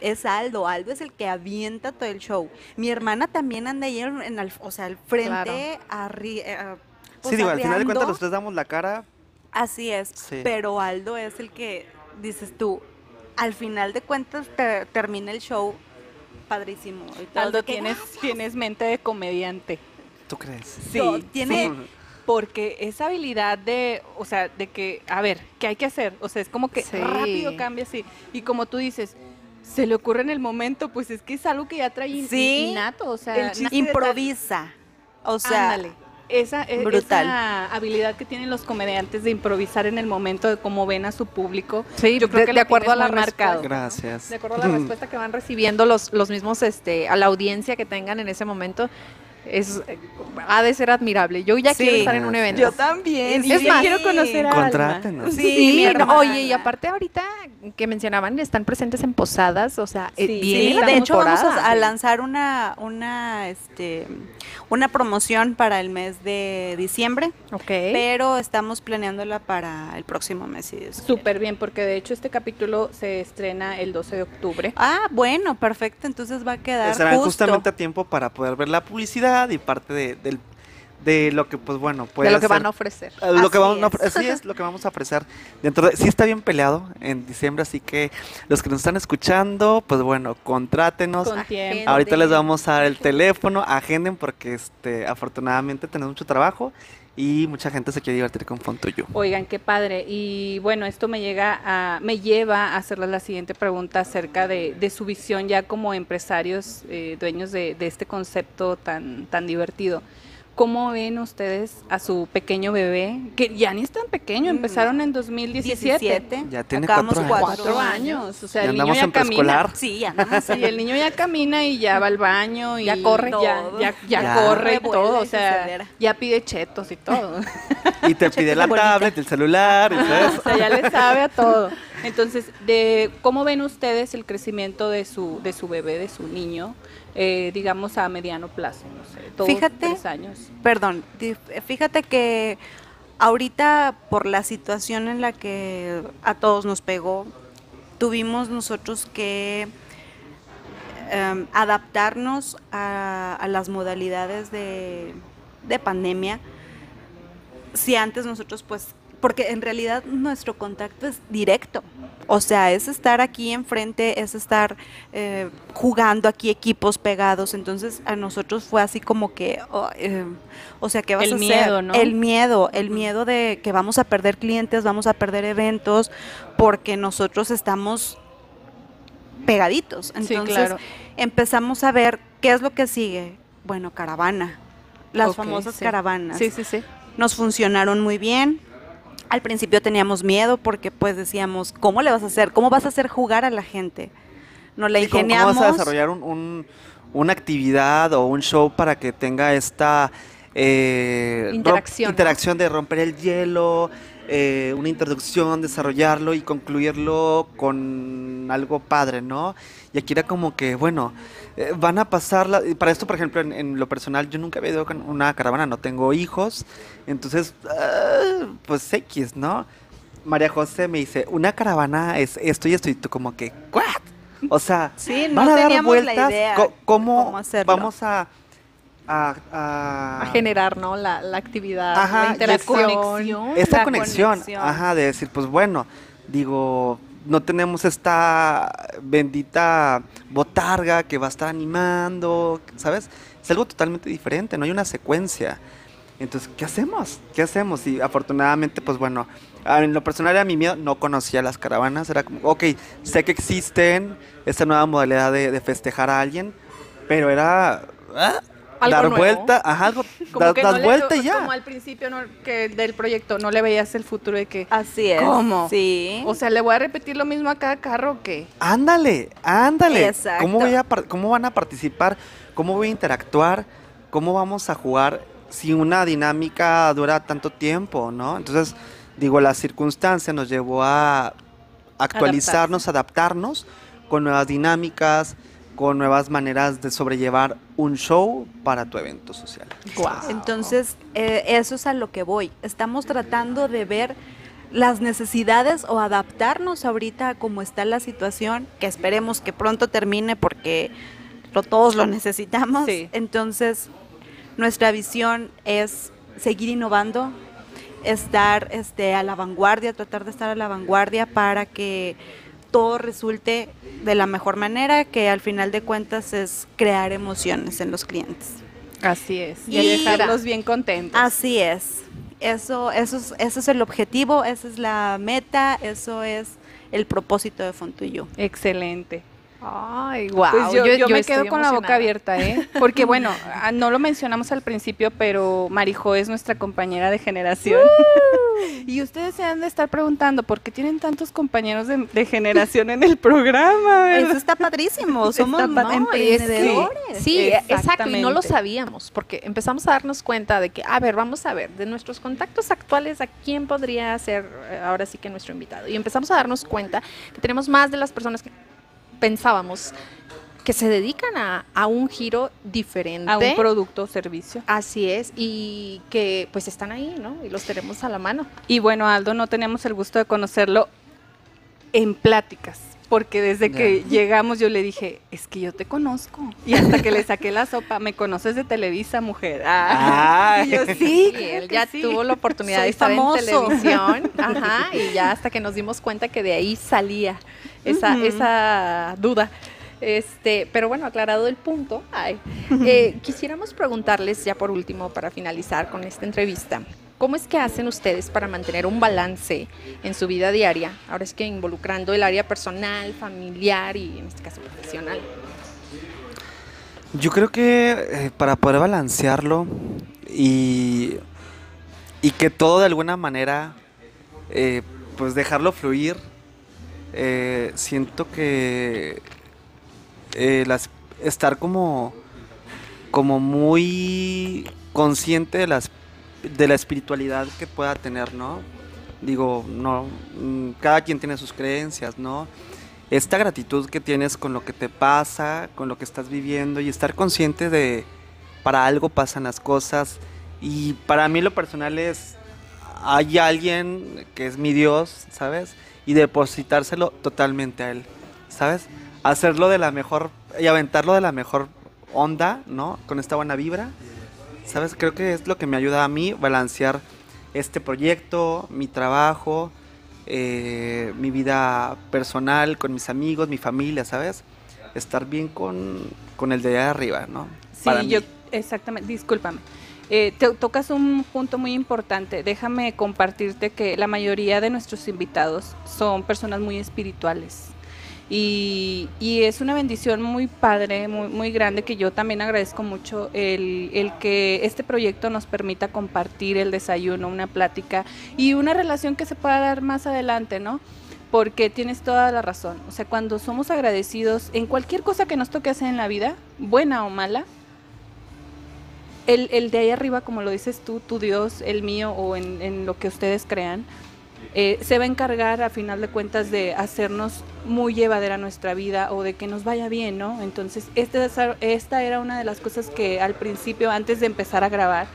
Es Aldo, Aldo es el que avienta todo el show. Mi hermana también anda ahí en, en al, o sea, al frente, arri- eh, pues, Sí, digo, al final de cuentas los tres damos la cara. Así es, Sí. pero Aldo es el que, dices tú, al final de cuentas te- termina el show padrísimo. y Aldo, de que, tienes, tienes mente de comediante. ¿Tú crees? Sí, No, tiene- Sí. porque esa habilidad de, o sea, de que, a ver, ¿qué hay que hacer? O sea, es como que Sí. rápido cambia así. Y como tú dices, se le ocurre en el momento, pues es que es algo que ya trae in- Sí. innato, o sea, improvisa. O sea, Ándale. Esa, e- Brutal. esa habilidad que tienen los comediantes de improvisar en el momento de cómo ven a su público. Sí, yo creo de- que de acuerdo a la marcado. Gracias. De acuerdo a la respuesta que van recibiendo los, los mismos, este, a la audiencia que tengan en ese momento, es, eh, ha de ser admirable. Yo ya quiero estar en un evento. Yo también. Es y yo más, quiero conocer a Alma. Contrátenos. Sí, no, oye, y aparte ahorita que mencionaban, están presentes en posadas, o sea, eh, Sí, la de hecho vamos a, a lanzar una, una, este, una promoción para el mes de diciembre, Ok. pero estamos planeándola para el próximo mes. si. Súper bien, porque de hecho este capítulo se estrena el 12 de octubre. Ah, bueno, perfecto, entonces va a quedar Estarán justo. justamente a tiempo para poder ver la publicidad y parte de, del- de lo que, pues bueno, puede de lo que ser- van a ofrecer. eh, lo que Así vamos a es. ofre- así es lo que vamos a ofrecer dentro de sí está bien peleado en diciembre así que los que nos están escuchando pues bueno contrátenos Con tiempo. ahorita les vamos a dar el teléfono agenden porque este afortunadamente tenemos mucho trabajo y mucha gente se quiere divertir con Fontuyo Oigan, qué padre. Y bueno, esto me llega a, me lleva a hacerles la siguiente pregunta acerca de, de su visión ya como empresarios, eh, dueños de, de este concepto tan, tan divertido. ¿Cómo ven ustedes a su pequeño bebé? Que ya ni es tan pequeño, Mm. empezaron en 2017. 17. Ya tiene Acabamos cuatro años. Cuatro años. O sea, Ya el niño ya en camina. Sí, andamos Y el niño ya camina y ya va al baño y Ya corre. ya, Todo. ya, ya Ya. corre y todo, o sea, ya pide chetos y todo. y te pide la tablet el celular y todo eso. O sea, ya le sabe a todo. Entonces, de ¿cómo ven ustedes el crecimiento de su, de su bebé, de su niño, eh, digamos a mediano plazo? No sé, dos, Fíjate. tres años. Perdón, fíjate que ahorita por la situación en la que a todos nos pegó, tuvimos nosotros que em, adaptarnos a, a las modalidades de, de pandemia. Si antes nosotros pues, porque en realidad nuestro contacto es directo. O sea, es estar aquí enfrente, es estar eh, jugando aquí equipos pegados. Entonces a nosotros fue así como que, oh, eh, o sea, ¿qué vas El a hacer? miedo, ¿no? El miedo, el miedo de que vamos a perder clientes, vamos a perder eventos, porque nosotros estamos pegaditos. Entonces sí, claro. empezamos a ver qué es lo que sigue. Bueno, caravana, las famosas sí. caravanas Sí, sí, sí. nos funcionaron muy bien. Al principio teníamos miedo porque pues decíamos, ¿cómo le vas a hacer? ¿Cómo vas a hacer jugar a la gente? Nos la Sí, ¿cómo- ingeniamos. ¿Cómo vas a desarrollar un- un- una actividad o un show para que tenga esta eh, Interacción, ¿no? interacción de romper el hielo, eh, una introducción, desarrollarlo y concluirlo con algo padre, ¿no? Y aquí era como que, bueno, eh, van a pasar, la- y para esto, por ejemplo, en, en lo personal, yo nunca había ido con una caravana, no tengo hijos, entonces, ah, pues X, ¿no? María José me dice, una caravana es esto y esto, y tú como que, ¿what? O sea, Sí, no van a dar la vueltas, idea ¿cómo, cómo vamos a, a, a- a generar, ¿no? La, la actividad, Ajá, la interacción. la conexión, conexión. ajá, de decir, pues bueno, digo, no tenemos esta bendita botarga que va a estar animando, ¿sabes? Es algo totalmente diferente, no hay una secuencia. Entonces, ¿qué hacemos? ¿Qué hacemos? Y afortunadamente, pues bueno, en lo personal era mi miedo, no conocía las caravanas, era como, ok, sé que existen esta nueva modalidad de, de festejar a alguien, pero era ah, Algo dar nuevo. vuelta, ajá, algo, Como que das no vuelta y ya. Como al principio no, que del proyecto no le veías el futuro de que, Así es. ¿Cómo? Sí. o sea, le voy a repetir lo mismo a cada carro o qué. Ándale, ándale. Exacto. ¿Cómo, voy a ¿Cómo van a participar? ¿Cómo voy a interactuar? ¿Cómo vamos a jugar si una dinámica dura tanto tiempo, no? Entonces, digo, la circunstancia nos llevó a actualizarnos, adaptarnos con nuevas dinámicas, con nuevas maneras de sobrellevar un show para tu evento social. Entonces, eh, eso es a lo que voy. Estamos tratando de ver las necesidades o adaptarnos ahorita a cómo está la situación, que esperemos que pronto termine porque lo- todos lo necesitamos. Sí. Entonces, nuestra visión es seguir innovando, estar este, a la vanguardia, tratar de estar a la vanguardia para que todo resulte de la mejor manera, que al final de cuentas es crear emociones en los clientes. Así es. Y, Y- dejarlos bien contentos. Así es. Eso, eso es, ese es el objetivo, esa es la meta, eso es el propósito de Fontuyo. Excelente. Ay, wow. Pues yo, yo me quedo con la boca abierta, ¿eh? Porque bueno, ah, no lo mencionamos al principio, pero Marijo es nuestra compañera de generación. y ustedes se han de estar preguntando, ¿por qué tienen tantos compañeros de, de generación en el programa? Eso verdad? está padrísimo, somos Está pa- No, y es que- emprendedores. sí, exacto, y no lo sabíamos, porque empezamos a darnos cuenta de que, a ver, vamos a ver, de nuestros contactos actuales, ¿a quién podría ser eh, ahora sí que nuestro invitado? Y empezamos a darnos cuenta que tenemos más de las personas que pensábamos que se dedican a, a un giro diferente. A un producto o servicio. Así es, y que pues están ahí, ¿no? Y los tenemos a la mano. Y bueno, Aldo, no tenemos el gusto de conocerlo en pláticas. Porque desde que llegamos yo le dije, es que yo te conozco. Y hasta que le saqué la sopa, me conoces de Televisa, mujer. Ah. Ay. Y yo sí. Y él ya sí. tuvo la oportunidad Soy de estar famoso. en televisión. Ajá, y ya hasta que nos dimos cuenta que de ahí salía esa, esa duda. Este, pero bueno, aclarado el punto, ay, eh, quisiéramos preguntarles ya por último para finalizar con esta entrevista. ¿Cómo es que hacen ustedes para mantener un balance en su vida diaria? Ahora es que involucrando el área personal, familiar y en este caso profesional. Yo creo que eh, para poder balancearlo y, y que todo de alguna manera, eh, pues dejarlo fluir, eh, siento que eh, estar como, como muy consciente de, las, de la espiritualidad que pueda tener, ¿no? Digo, no, mm, cada quien tiene sus creencias, ¿no? esta gratitud que tienes con lo que te pasa, con lo que estás viviendo y estar consciente de para algo pasan las cosas y para mí lo personal es hay alguien que es mi Dios, ¿sabes? Y depositárselo totalmente a él, ¿sabes? Hacerlo de la mejor y aventarlo de la mejor onda, ¿no? Con esta buena vibra. ¿Sabes? Creo que es lo que me ayuda a mí balancear este proyecto, mi trabajo, eh, mi vida personal, con mis amigos, mi familia, ¿sabes? Estar bien con, con el de allá arriba, ¿no? Sí, Para mí. yo, exactamente, discúlpame. Eh, tocas un punto muy importante. Déjame compartirte que la mayoría de nuestros invitados son personas muy espirituales. Y, es una bendición muy padre, muy, muy grande, que yo también agradezco mucho el, el que este proyecto nos permita compartir el desayuno, una plática y una relación que se pueda dar más adelante, ¿no? Porque tienes toda la razón. O sea, cuando somos agradecidos en cualquier cosa que nos toque hacer en la vida, buena o mala, el, el de ahí arriba, como lo dices tú, tu Dios, el mío o en, lo que ustedes crean, eh, se va a encargar a final de cuentas de hacernos muy llevadera nuestra vida o de que nos vaya bien, ¿no? Entonces, este, esta era una de las cosas que al principio, antes de empezar a grabar,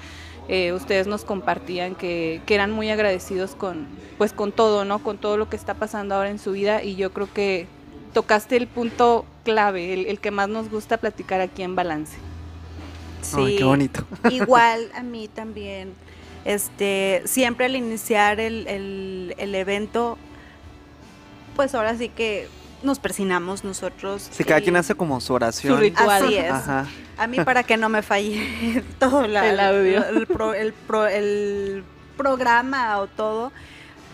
eh, ustedes nos compartían que, que eran muy agradecidos con, pues, con todo, ¿no? Con todo lo que está pasando ahora en su vida y yo creo que tocaste el punto clave, el, el que más nos gusta platicar aquí en Balance. Ay, qué bonito. Igual a mí también. Este, siempre al iniciar el, el- el evento, pues ahora sí que nos persinamos nosotros. Si cada quien hace como su oración. ritual. Así es. Ajá. A mí para que no me falle todo la- El audio. El, pro- el pro- el programa o todo.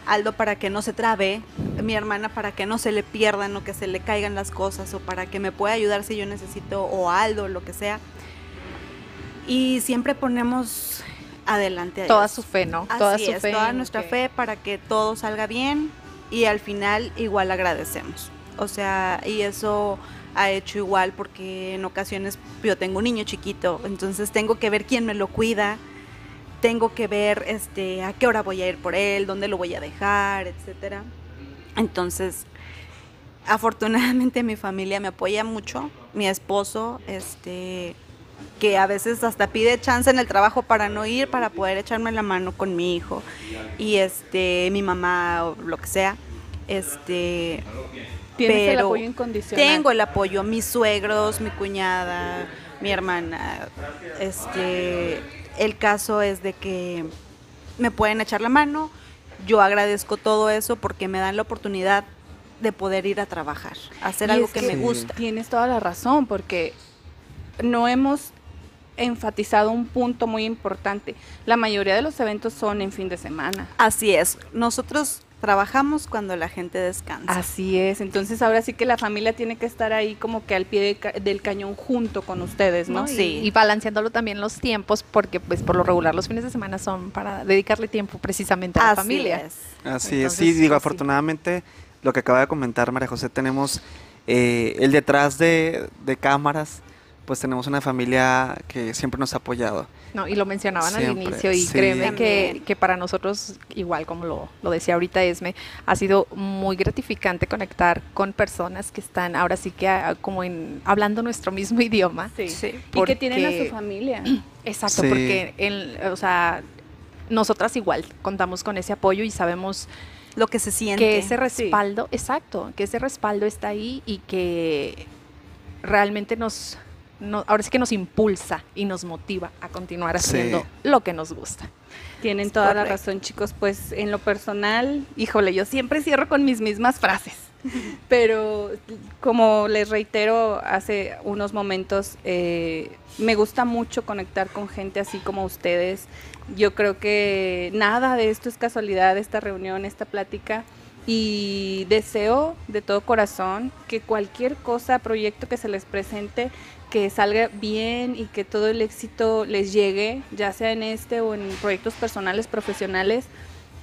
Aldo para que no se trabe, mi hermana para que no se le pierdan o que se le caigan las cosas o para que me pueda ayudar si yo necesito o Aldo, lo que sea. Y siempre ponemos adelante a Toda su fe, ¿no? Así toda su es, fe. toda nuestra que- fe para que todo salga bien y al final igual agradecemos. O sea, y eso ha hecho igual porque en ocasiones yo tengo un niño chiquito, entonces tengo que ver quién me lo cuida, tengo que ver este a qué hora voy a ir por él, dónde lo voy a dejar, etcétera. Entonces, afortunadamente mi familia me apoya mucho, mi esposo, este que a veces hasta pide chance en el trabajo para no ir, para poder echarme la mano con mi hijo y este mi mamá o lo que sea. Este Tienes el Pero apoyo incondicional. tengo el apoyo, mis suegros, mi cuñada, mi hermana. Este, el caso es de que me pueden echar la mano. Yo agradezco todo eso porque me dan la oportunidad de poder ir a trabajar, hacer Y algo es que, que- me gusta. Tienes toda la razón, porque no hemos enfatizado un punto muy importante. La mayoría de los eventos son en fin de semana. Así es. Nosotros trabajamos cuando la gente descansa. Así es, entonces ahora sí que la familia tiene que estar ahí como que al pie de ca- del cañón junto con ustedes, ¿no? ¿no? Y- Sí. Y, balanceándolo también los tiempos, porque pues por lo regular los fines de semana son para dedicarle tiempo precisamente a la Así familia. es. Así es, sí, digo, sí. afortunadamente lo que acaba de comentar María José, tenemos eh, el detrás de, de cámaras, pues tenemos una familia que siempre nos ha apoyado. No, y lo mencionaban Siempre, al inicio y sí. créeme que, que para nosotros, igual como lo, lo decía ahorita Esme, ha sido muy gratificante conectar con personas que están ahora sí que ah, como en, hablando nuestro mismo idioma. Sí. Sí. Y que tienen a su familia. Exacto, Sí. porque en- o sea, nosotras igual contamos con ese apoyo y sabemos Lo que se siente. que ese respaldo, exacto, que ese respaldo está ahí y que realmente nos, no- ahora sí que nos impulsa y nos motiva a continuar Sí. haciendo lo que nos gusta. Tienen toda la correcto. razón, chicos. Pues en lo personal, híjole, yo siempre cierro con mis mismas frases. Pero como les reitero hace unos momentos, eh, me gusta mucho conectar con gente así como ustedes. Yo creo que nada de esto es casualidad, esta reunión, esta plática. Y deseo de todo corazón que cualquier cosa, proyecto que se les presente, que salga bien y que todo el éxito les llegue, ya sea en este o en proyectos personales, profesionales,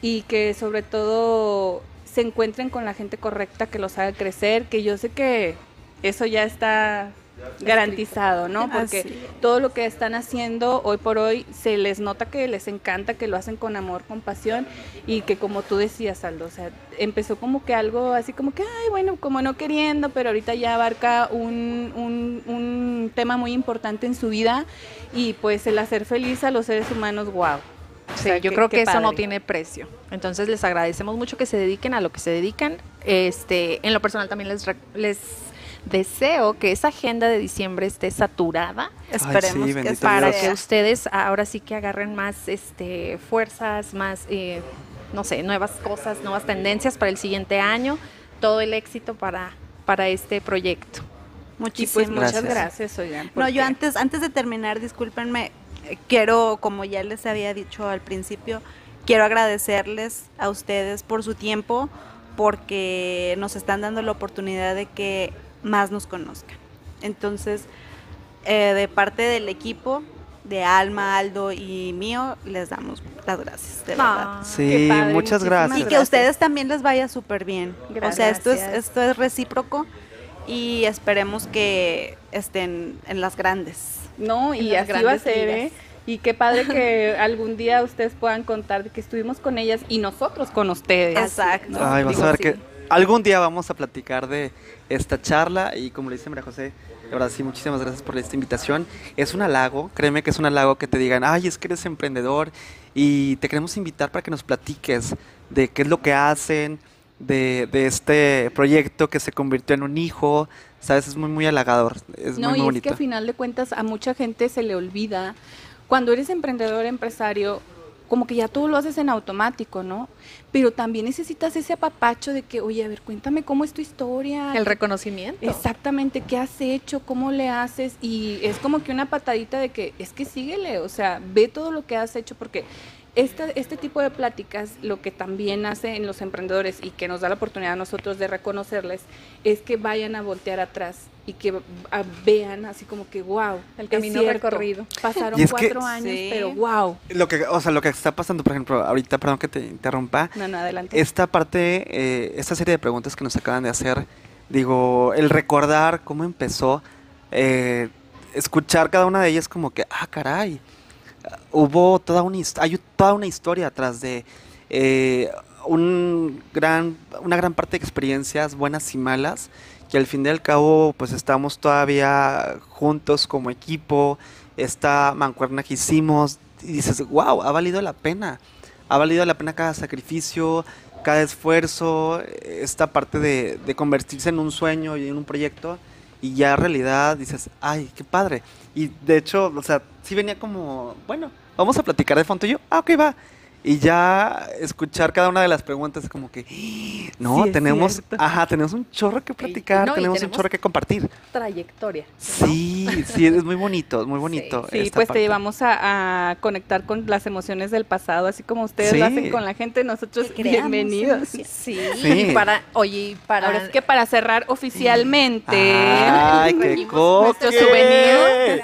y que sobre todo se encuentren con la gente correcta que los haga crecer, que yo sé que eso ya está garantizado, ¿no? Porque Así todo lo que están haciendo hoy por hoy se les nota que les encanta, que lo hacen con amor, con pasión y que como tú decías, Aldo, o sea, empezó como que algo así como que, ay, bueno, como no queriendo, pero ahorita ya abarca un, un, un tema muy importante en su vida y pues el hacer feliz a los seres humanos, wow. Sí, yo creo que eso no tiene precio. Entonces les agradecemos mucho que se dediquen a lo que se dedican. Este, en lo personal también les les deseo que esa agenda de diciembre esté saturada Esperemos sí, que para Dios. que ustedes ahora sí que agarren más este fuerzas, más eh, no sé, nuevas cosas, nuevas tendencias para el siguiente año, todo el éxito para para este proyecto. Pues Muchísimas muchas Gracias. gracias, oigan. No, yo antes, antes de terminar, discúlpenme, quiero, como ya les había dicho al principio, quiero agradecerles a ustedes por su tiempo, porque nos están dando la oportunidad de que más nos conozcan. Entonces, eh, de parte del equipo, de Alma, Aldo y mío, les damos las gracias, de verdad. Ah, Sí, qué padre, muchas gracias. Y que a ustedes también les vaya súper bien. O sea, esto es, Gracias. esto es recíproco y esperemos que estén en las grandes. No, y las así va a grandes ser. ¿eh? Y qué padre que algún día ustedes puedan contar de que estuvimos con ellas y nosotros con ustedes. Exacto. Ay, vas Digo, a ver sí. que algún día vamos a platicar de esta charla y como le dice María José, de verdad sí, muchísimas gracias por esta invitación. Es un halago, créeme que es un halago que te digan, ay, es que eres emprendedor y te queremos invitar para que nos platiques de qué es lo que hacen, de, de este proyecto que se convirtió en un hijo, sabes, es muy, muy halagador, es no, muy, muy y es bonito. que a final de cuentas a mucha gente se le olvida. Cuando eres emprendedor, empresario, como que ya todo lo haces en automático, ¿no? Pero también necesitas ese apapacho de que, oye, a ver, cuéntame cómo es tu historia. el reconocimiento. Exactamente, ¿qué has hecho? ¿Cómo le haces? Y es como que una patadita de que es que síguele, o sea, ve todo lo que has hecho porque este, este tipo de pláticas lo que también hace en los emprendedores y que nos da la oportunidad a nosotros de reconocerles es que vayan a voltear atrás y que a- vean así como que wow, El camino recorrido. Pasaron que- cuatro años, Sí. pero wow. Lo que, o sea, lo que está pasando, por ejemplo, ahorita, perdón que te interrumpa, No, no, adelante. esta parte, eh, esta serie de preguntas que nos acaban de hacer, digo, el recordar cómo empezó, eh, escuchar cada una de ellas como que, ah, caray, hubo toda una, hay toda una historia atrás de eh, un gran, una gran parte de experiencias buenas y malas, que al fin y al cabo, pues estamos todavía juntos como equipo, esta mancuerna que hicimos, y dices, wow, ha valido la pena ha valido la pena cada sacrificio, cada esfuerzo, esta parte de, de convertirse en un sueño y en un proyecto, y ya realidad dices, ay, qué padre. Y de hecho, o sea, sí venía como, bueno, vamos a platicar de fondo. Yo, ah, ok, va. Y ya escuchar cada una de las preguntas es como que, no, Sí, tenemos, cierto. ajá, tenemos un chorro que platicar, no, tenemos un chorro que compartir. Trayectoria. ¿no? Sí, sí, es muy bonito, es muy bonito. Sí, pues parte. te llevamos a, a conectar con las emociones del pasado, así como ustedes lo hacen con la gente, nosotros creamos bienvenidos. Sí, Sí. y para, oye, para... Ahora es que para cerrar oficialmente Ay, qué nuestro souvenir.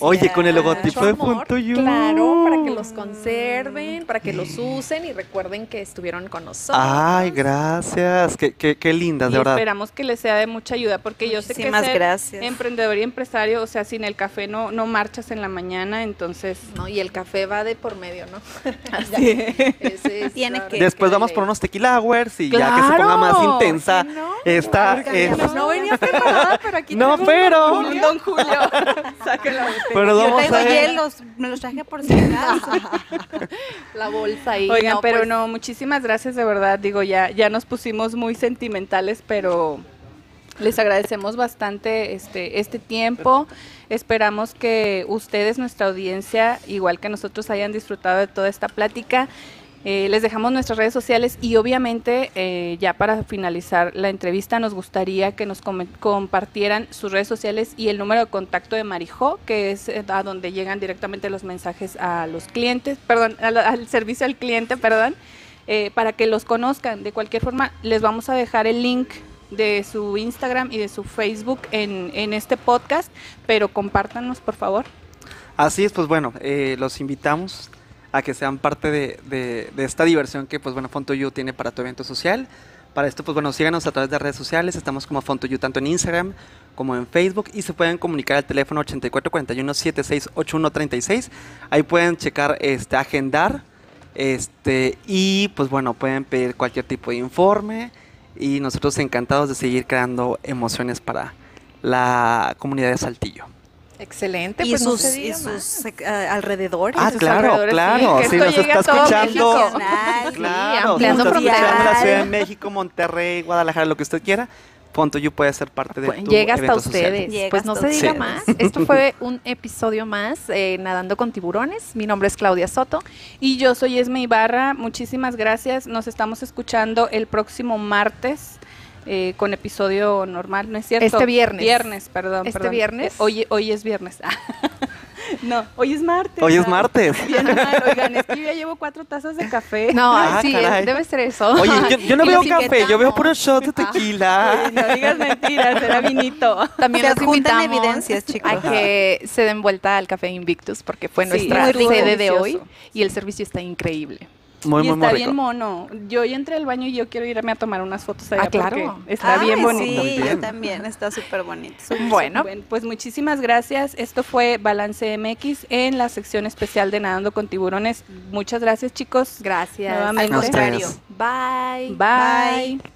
Oye, con el logotipo de Punto You. Claro, para que los conserven, para que los usen y recuerden que estuvieron con nosotros. Ay, gracias. Qué, qué, qué lindas, y de verdad. esperamos que les sea de mucha ayuda, porque yo sé que Muchísimas ser gracias. emprendedor y empresario, o sea, sin el café no, no marchas en la mañana, entonces... ¿no? Y el café va de por medio, ¿no? Así. Ese es Tiene que- Después vamos por unos tequila hours y ya que se ponga más intensa ¿Sí, no? esta... Es- no- No venía preparada, pero aquí No, traigo un pero- Don Un Julio. Don Julio. Botella. Pero Yo vamos tengo a ver. hielos, me los traje por si acaso. La bolsa ahí. Oigan, no, pero pues, no, muchísimas gracias de verdad. Digo, ya, ya nos pusimos muy sentimentales, pero les agradecemos bastante este, este tiempo. Esperamos que ustedes, nuestra audiencia, igual que nosotros, hayan disfrutado de toda esta plática. Eh, les dejamos nuestras redes sociales y obviamente eh, ya para finalizar la entrevista nos gustaría que nos compartieran sus redes sociales y el número de contacto de Marijó, que es eh, a donde llegan directamente los mensajes a los clientes, perdón, al, servicio al cliente, perdón, para que los conozcan. De cualquier forma, les vamos a dejar el link de su Instagram y de su Facebook en, en este podcast, pero compártanos por favor. Así es, pues bueno, los invitamos a que sean parte de, esta diversión que, pues bueno, Fontoyu tiene para tu evento social. Para esto, pues bueno, síganos a través de redes sociales. Estamos como Fontoyu tanto en Instagram como en Facebook y se pueden comunicar al teléfono 8441-768136. Ahí pueden checar, este, agendar, este, y pues bueno, pueden pedir cualquier tipo de informe y nosotros encantados de seguir creando emociones para la comunidad de Saltillo. Excelente, y pues no sus, se y diga sus eh, alrededores. Ah, sus claro, alrededores, sí, claro. Sí, nos está escuchando. Nacional. Claro, ampliando nos está escuchando la. Ciudad de México, Monterrey, Guadalajara, lo que usted quiera. Punto You puede ser parte de Pues, tu llega hasta ustedes. Llega pues no se diga ustedes. más. Esto fue un episodio más eh, Nadando con Tiburones. Mi nombre es Claudia Soto. Y yo soy Esme Ibarra, muchísimas gracias. Nos estamos escuchando el próximo martes eh, con episodio normal, ¿no es cierto? Este viernes. Viernes, perdón. Este perdón. viernes. Eh, Hoy, hoy es viernes. no, hoy es martes. Hoy es martes. Bien mal, oigan, es que yo ya llevo cuatro tazas de café. No, Ah, sí, caray. debe ser eso. Oye, yo, yo no Y veo café, yo veo puro shot de Oye, tequila. no digas mentiras, era vinito. También adjuntan invitamos evidencias, chicos. a que se den vuelta al Café Invictus porque fue Sí, nuestra sede de hoy y el servicio está increíble. Muy, y muy, está muy bien mono. Yo ya entré al baño y yo quiero irme a tomar unas fotos allá Ah, claro. está Ay, bien bonito. Sí, bien. yo también, está súper bonito. Bueno, Bueno, pues muchísimas gracias. Esto fue Balance MX en la sección especial de Nadando con Tiburones. Muchas gracias, chicos. gracias. Nuevamente. Al contrario. Ustedes. Bye. Bye.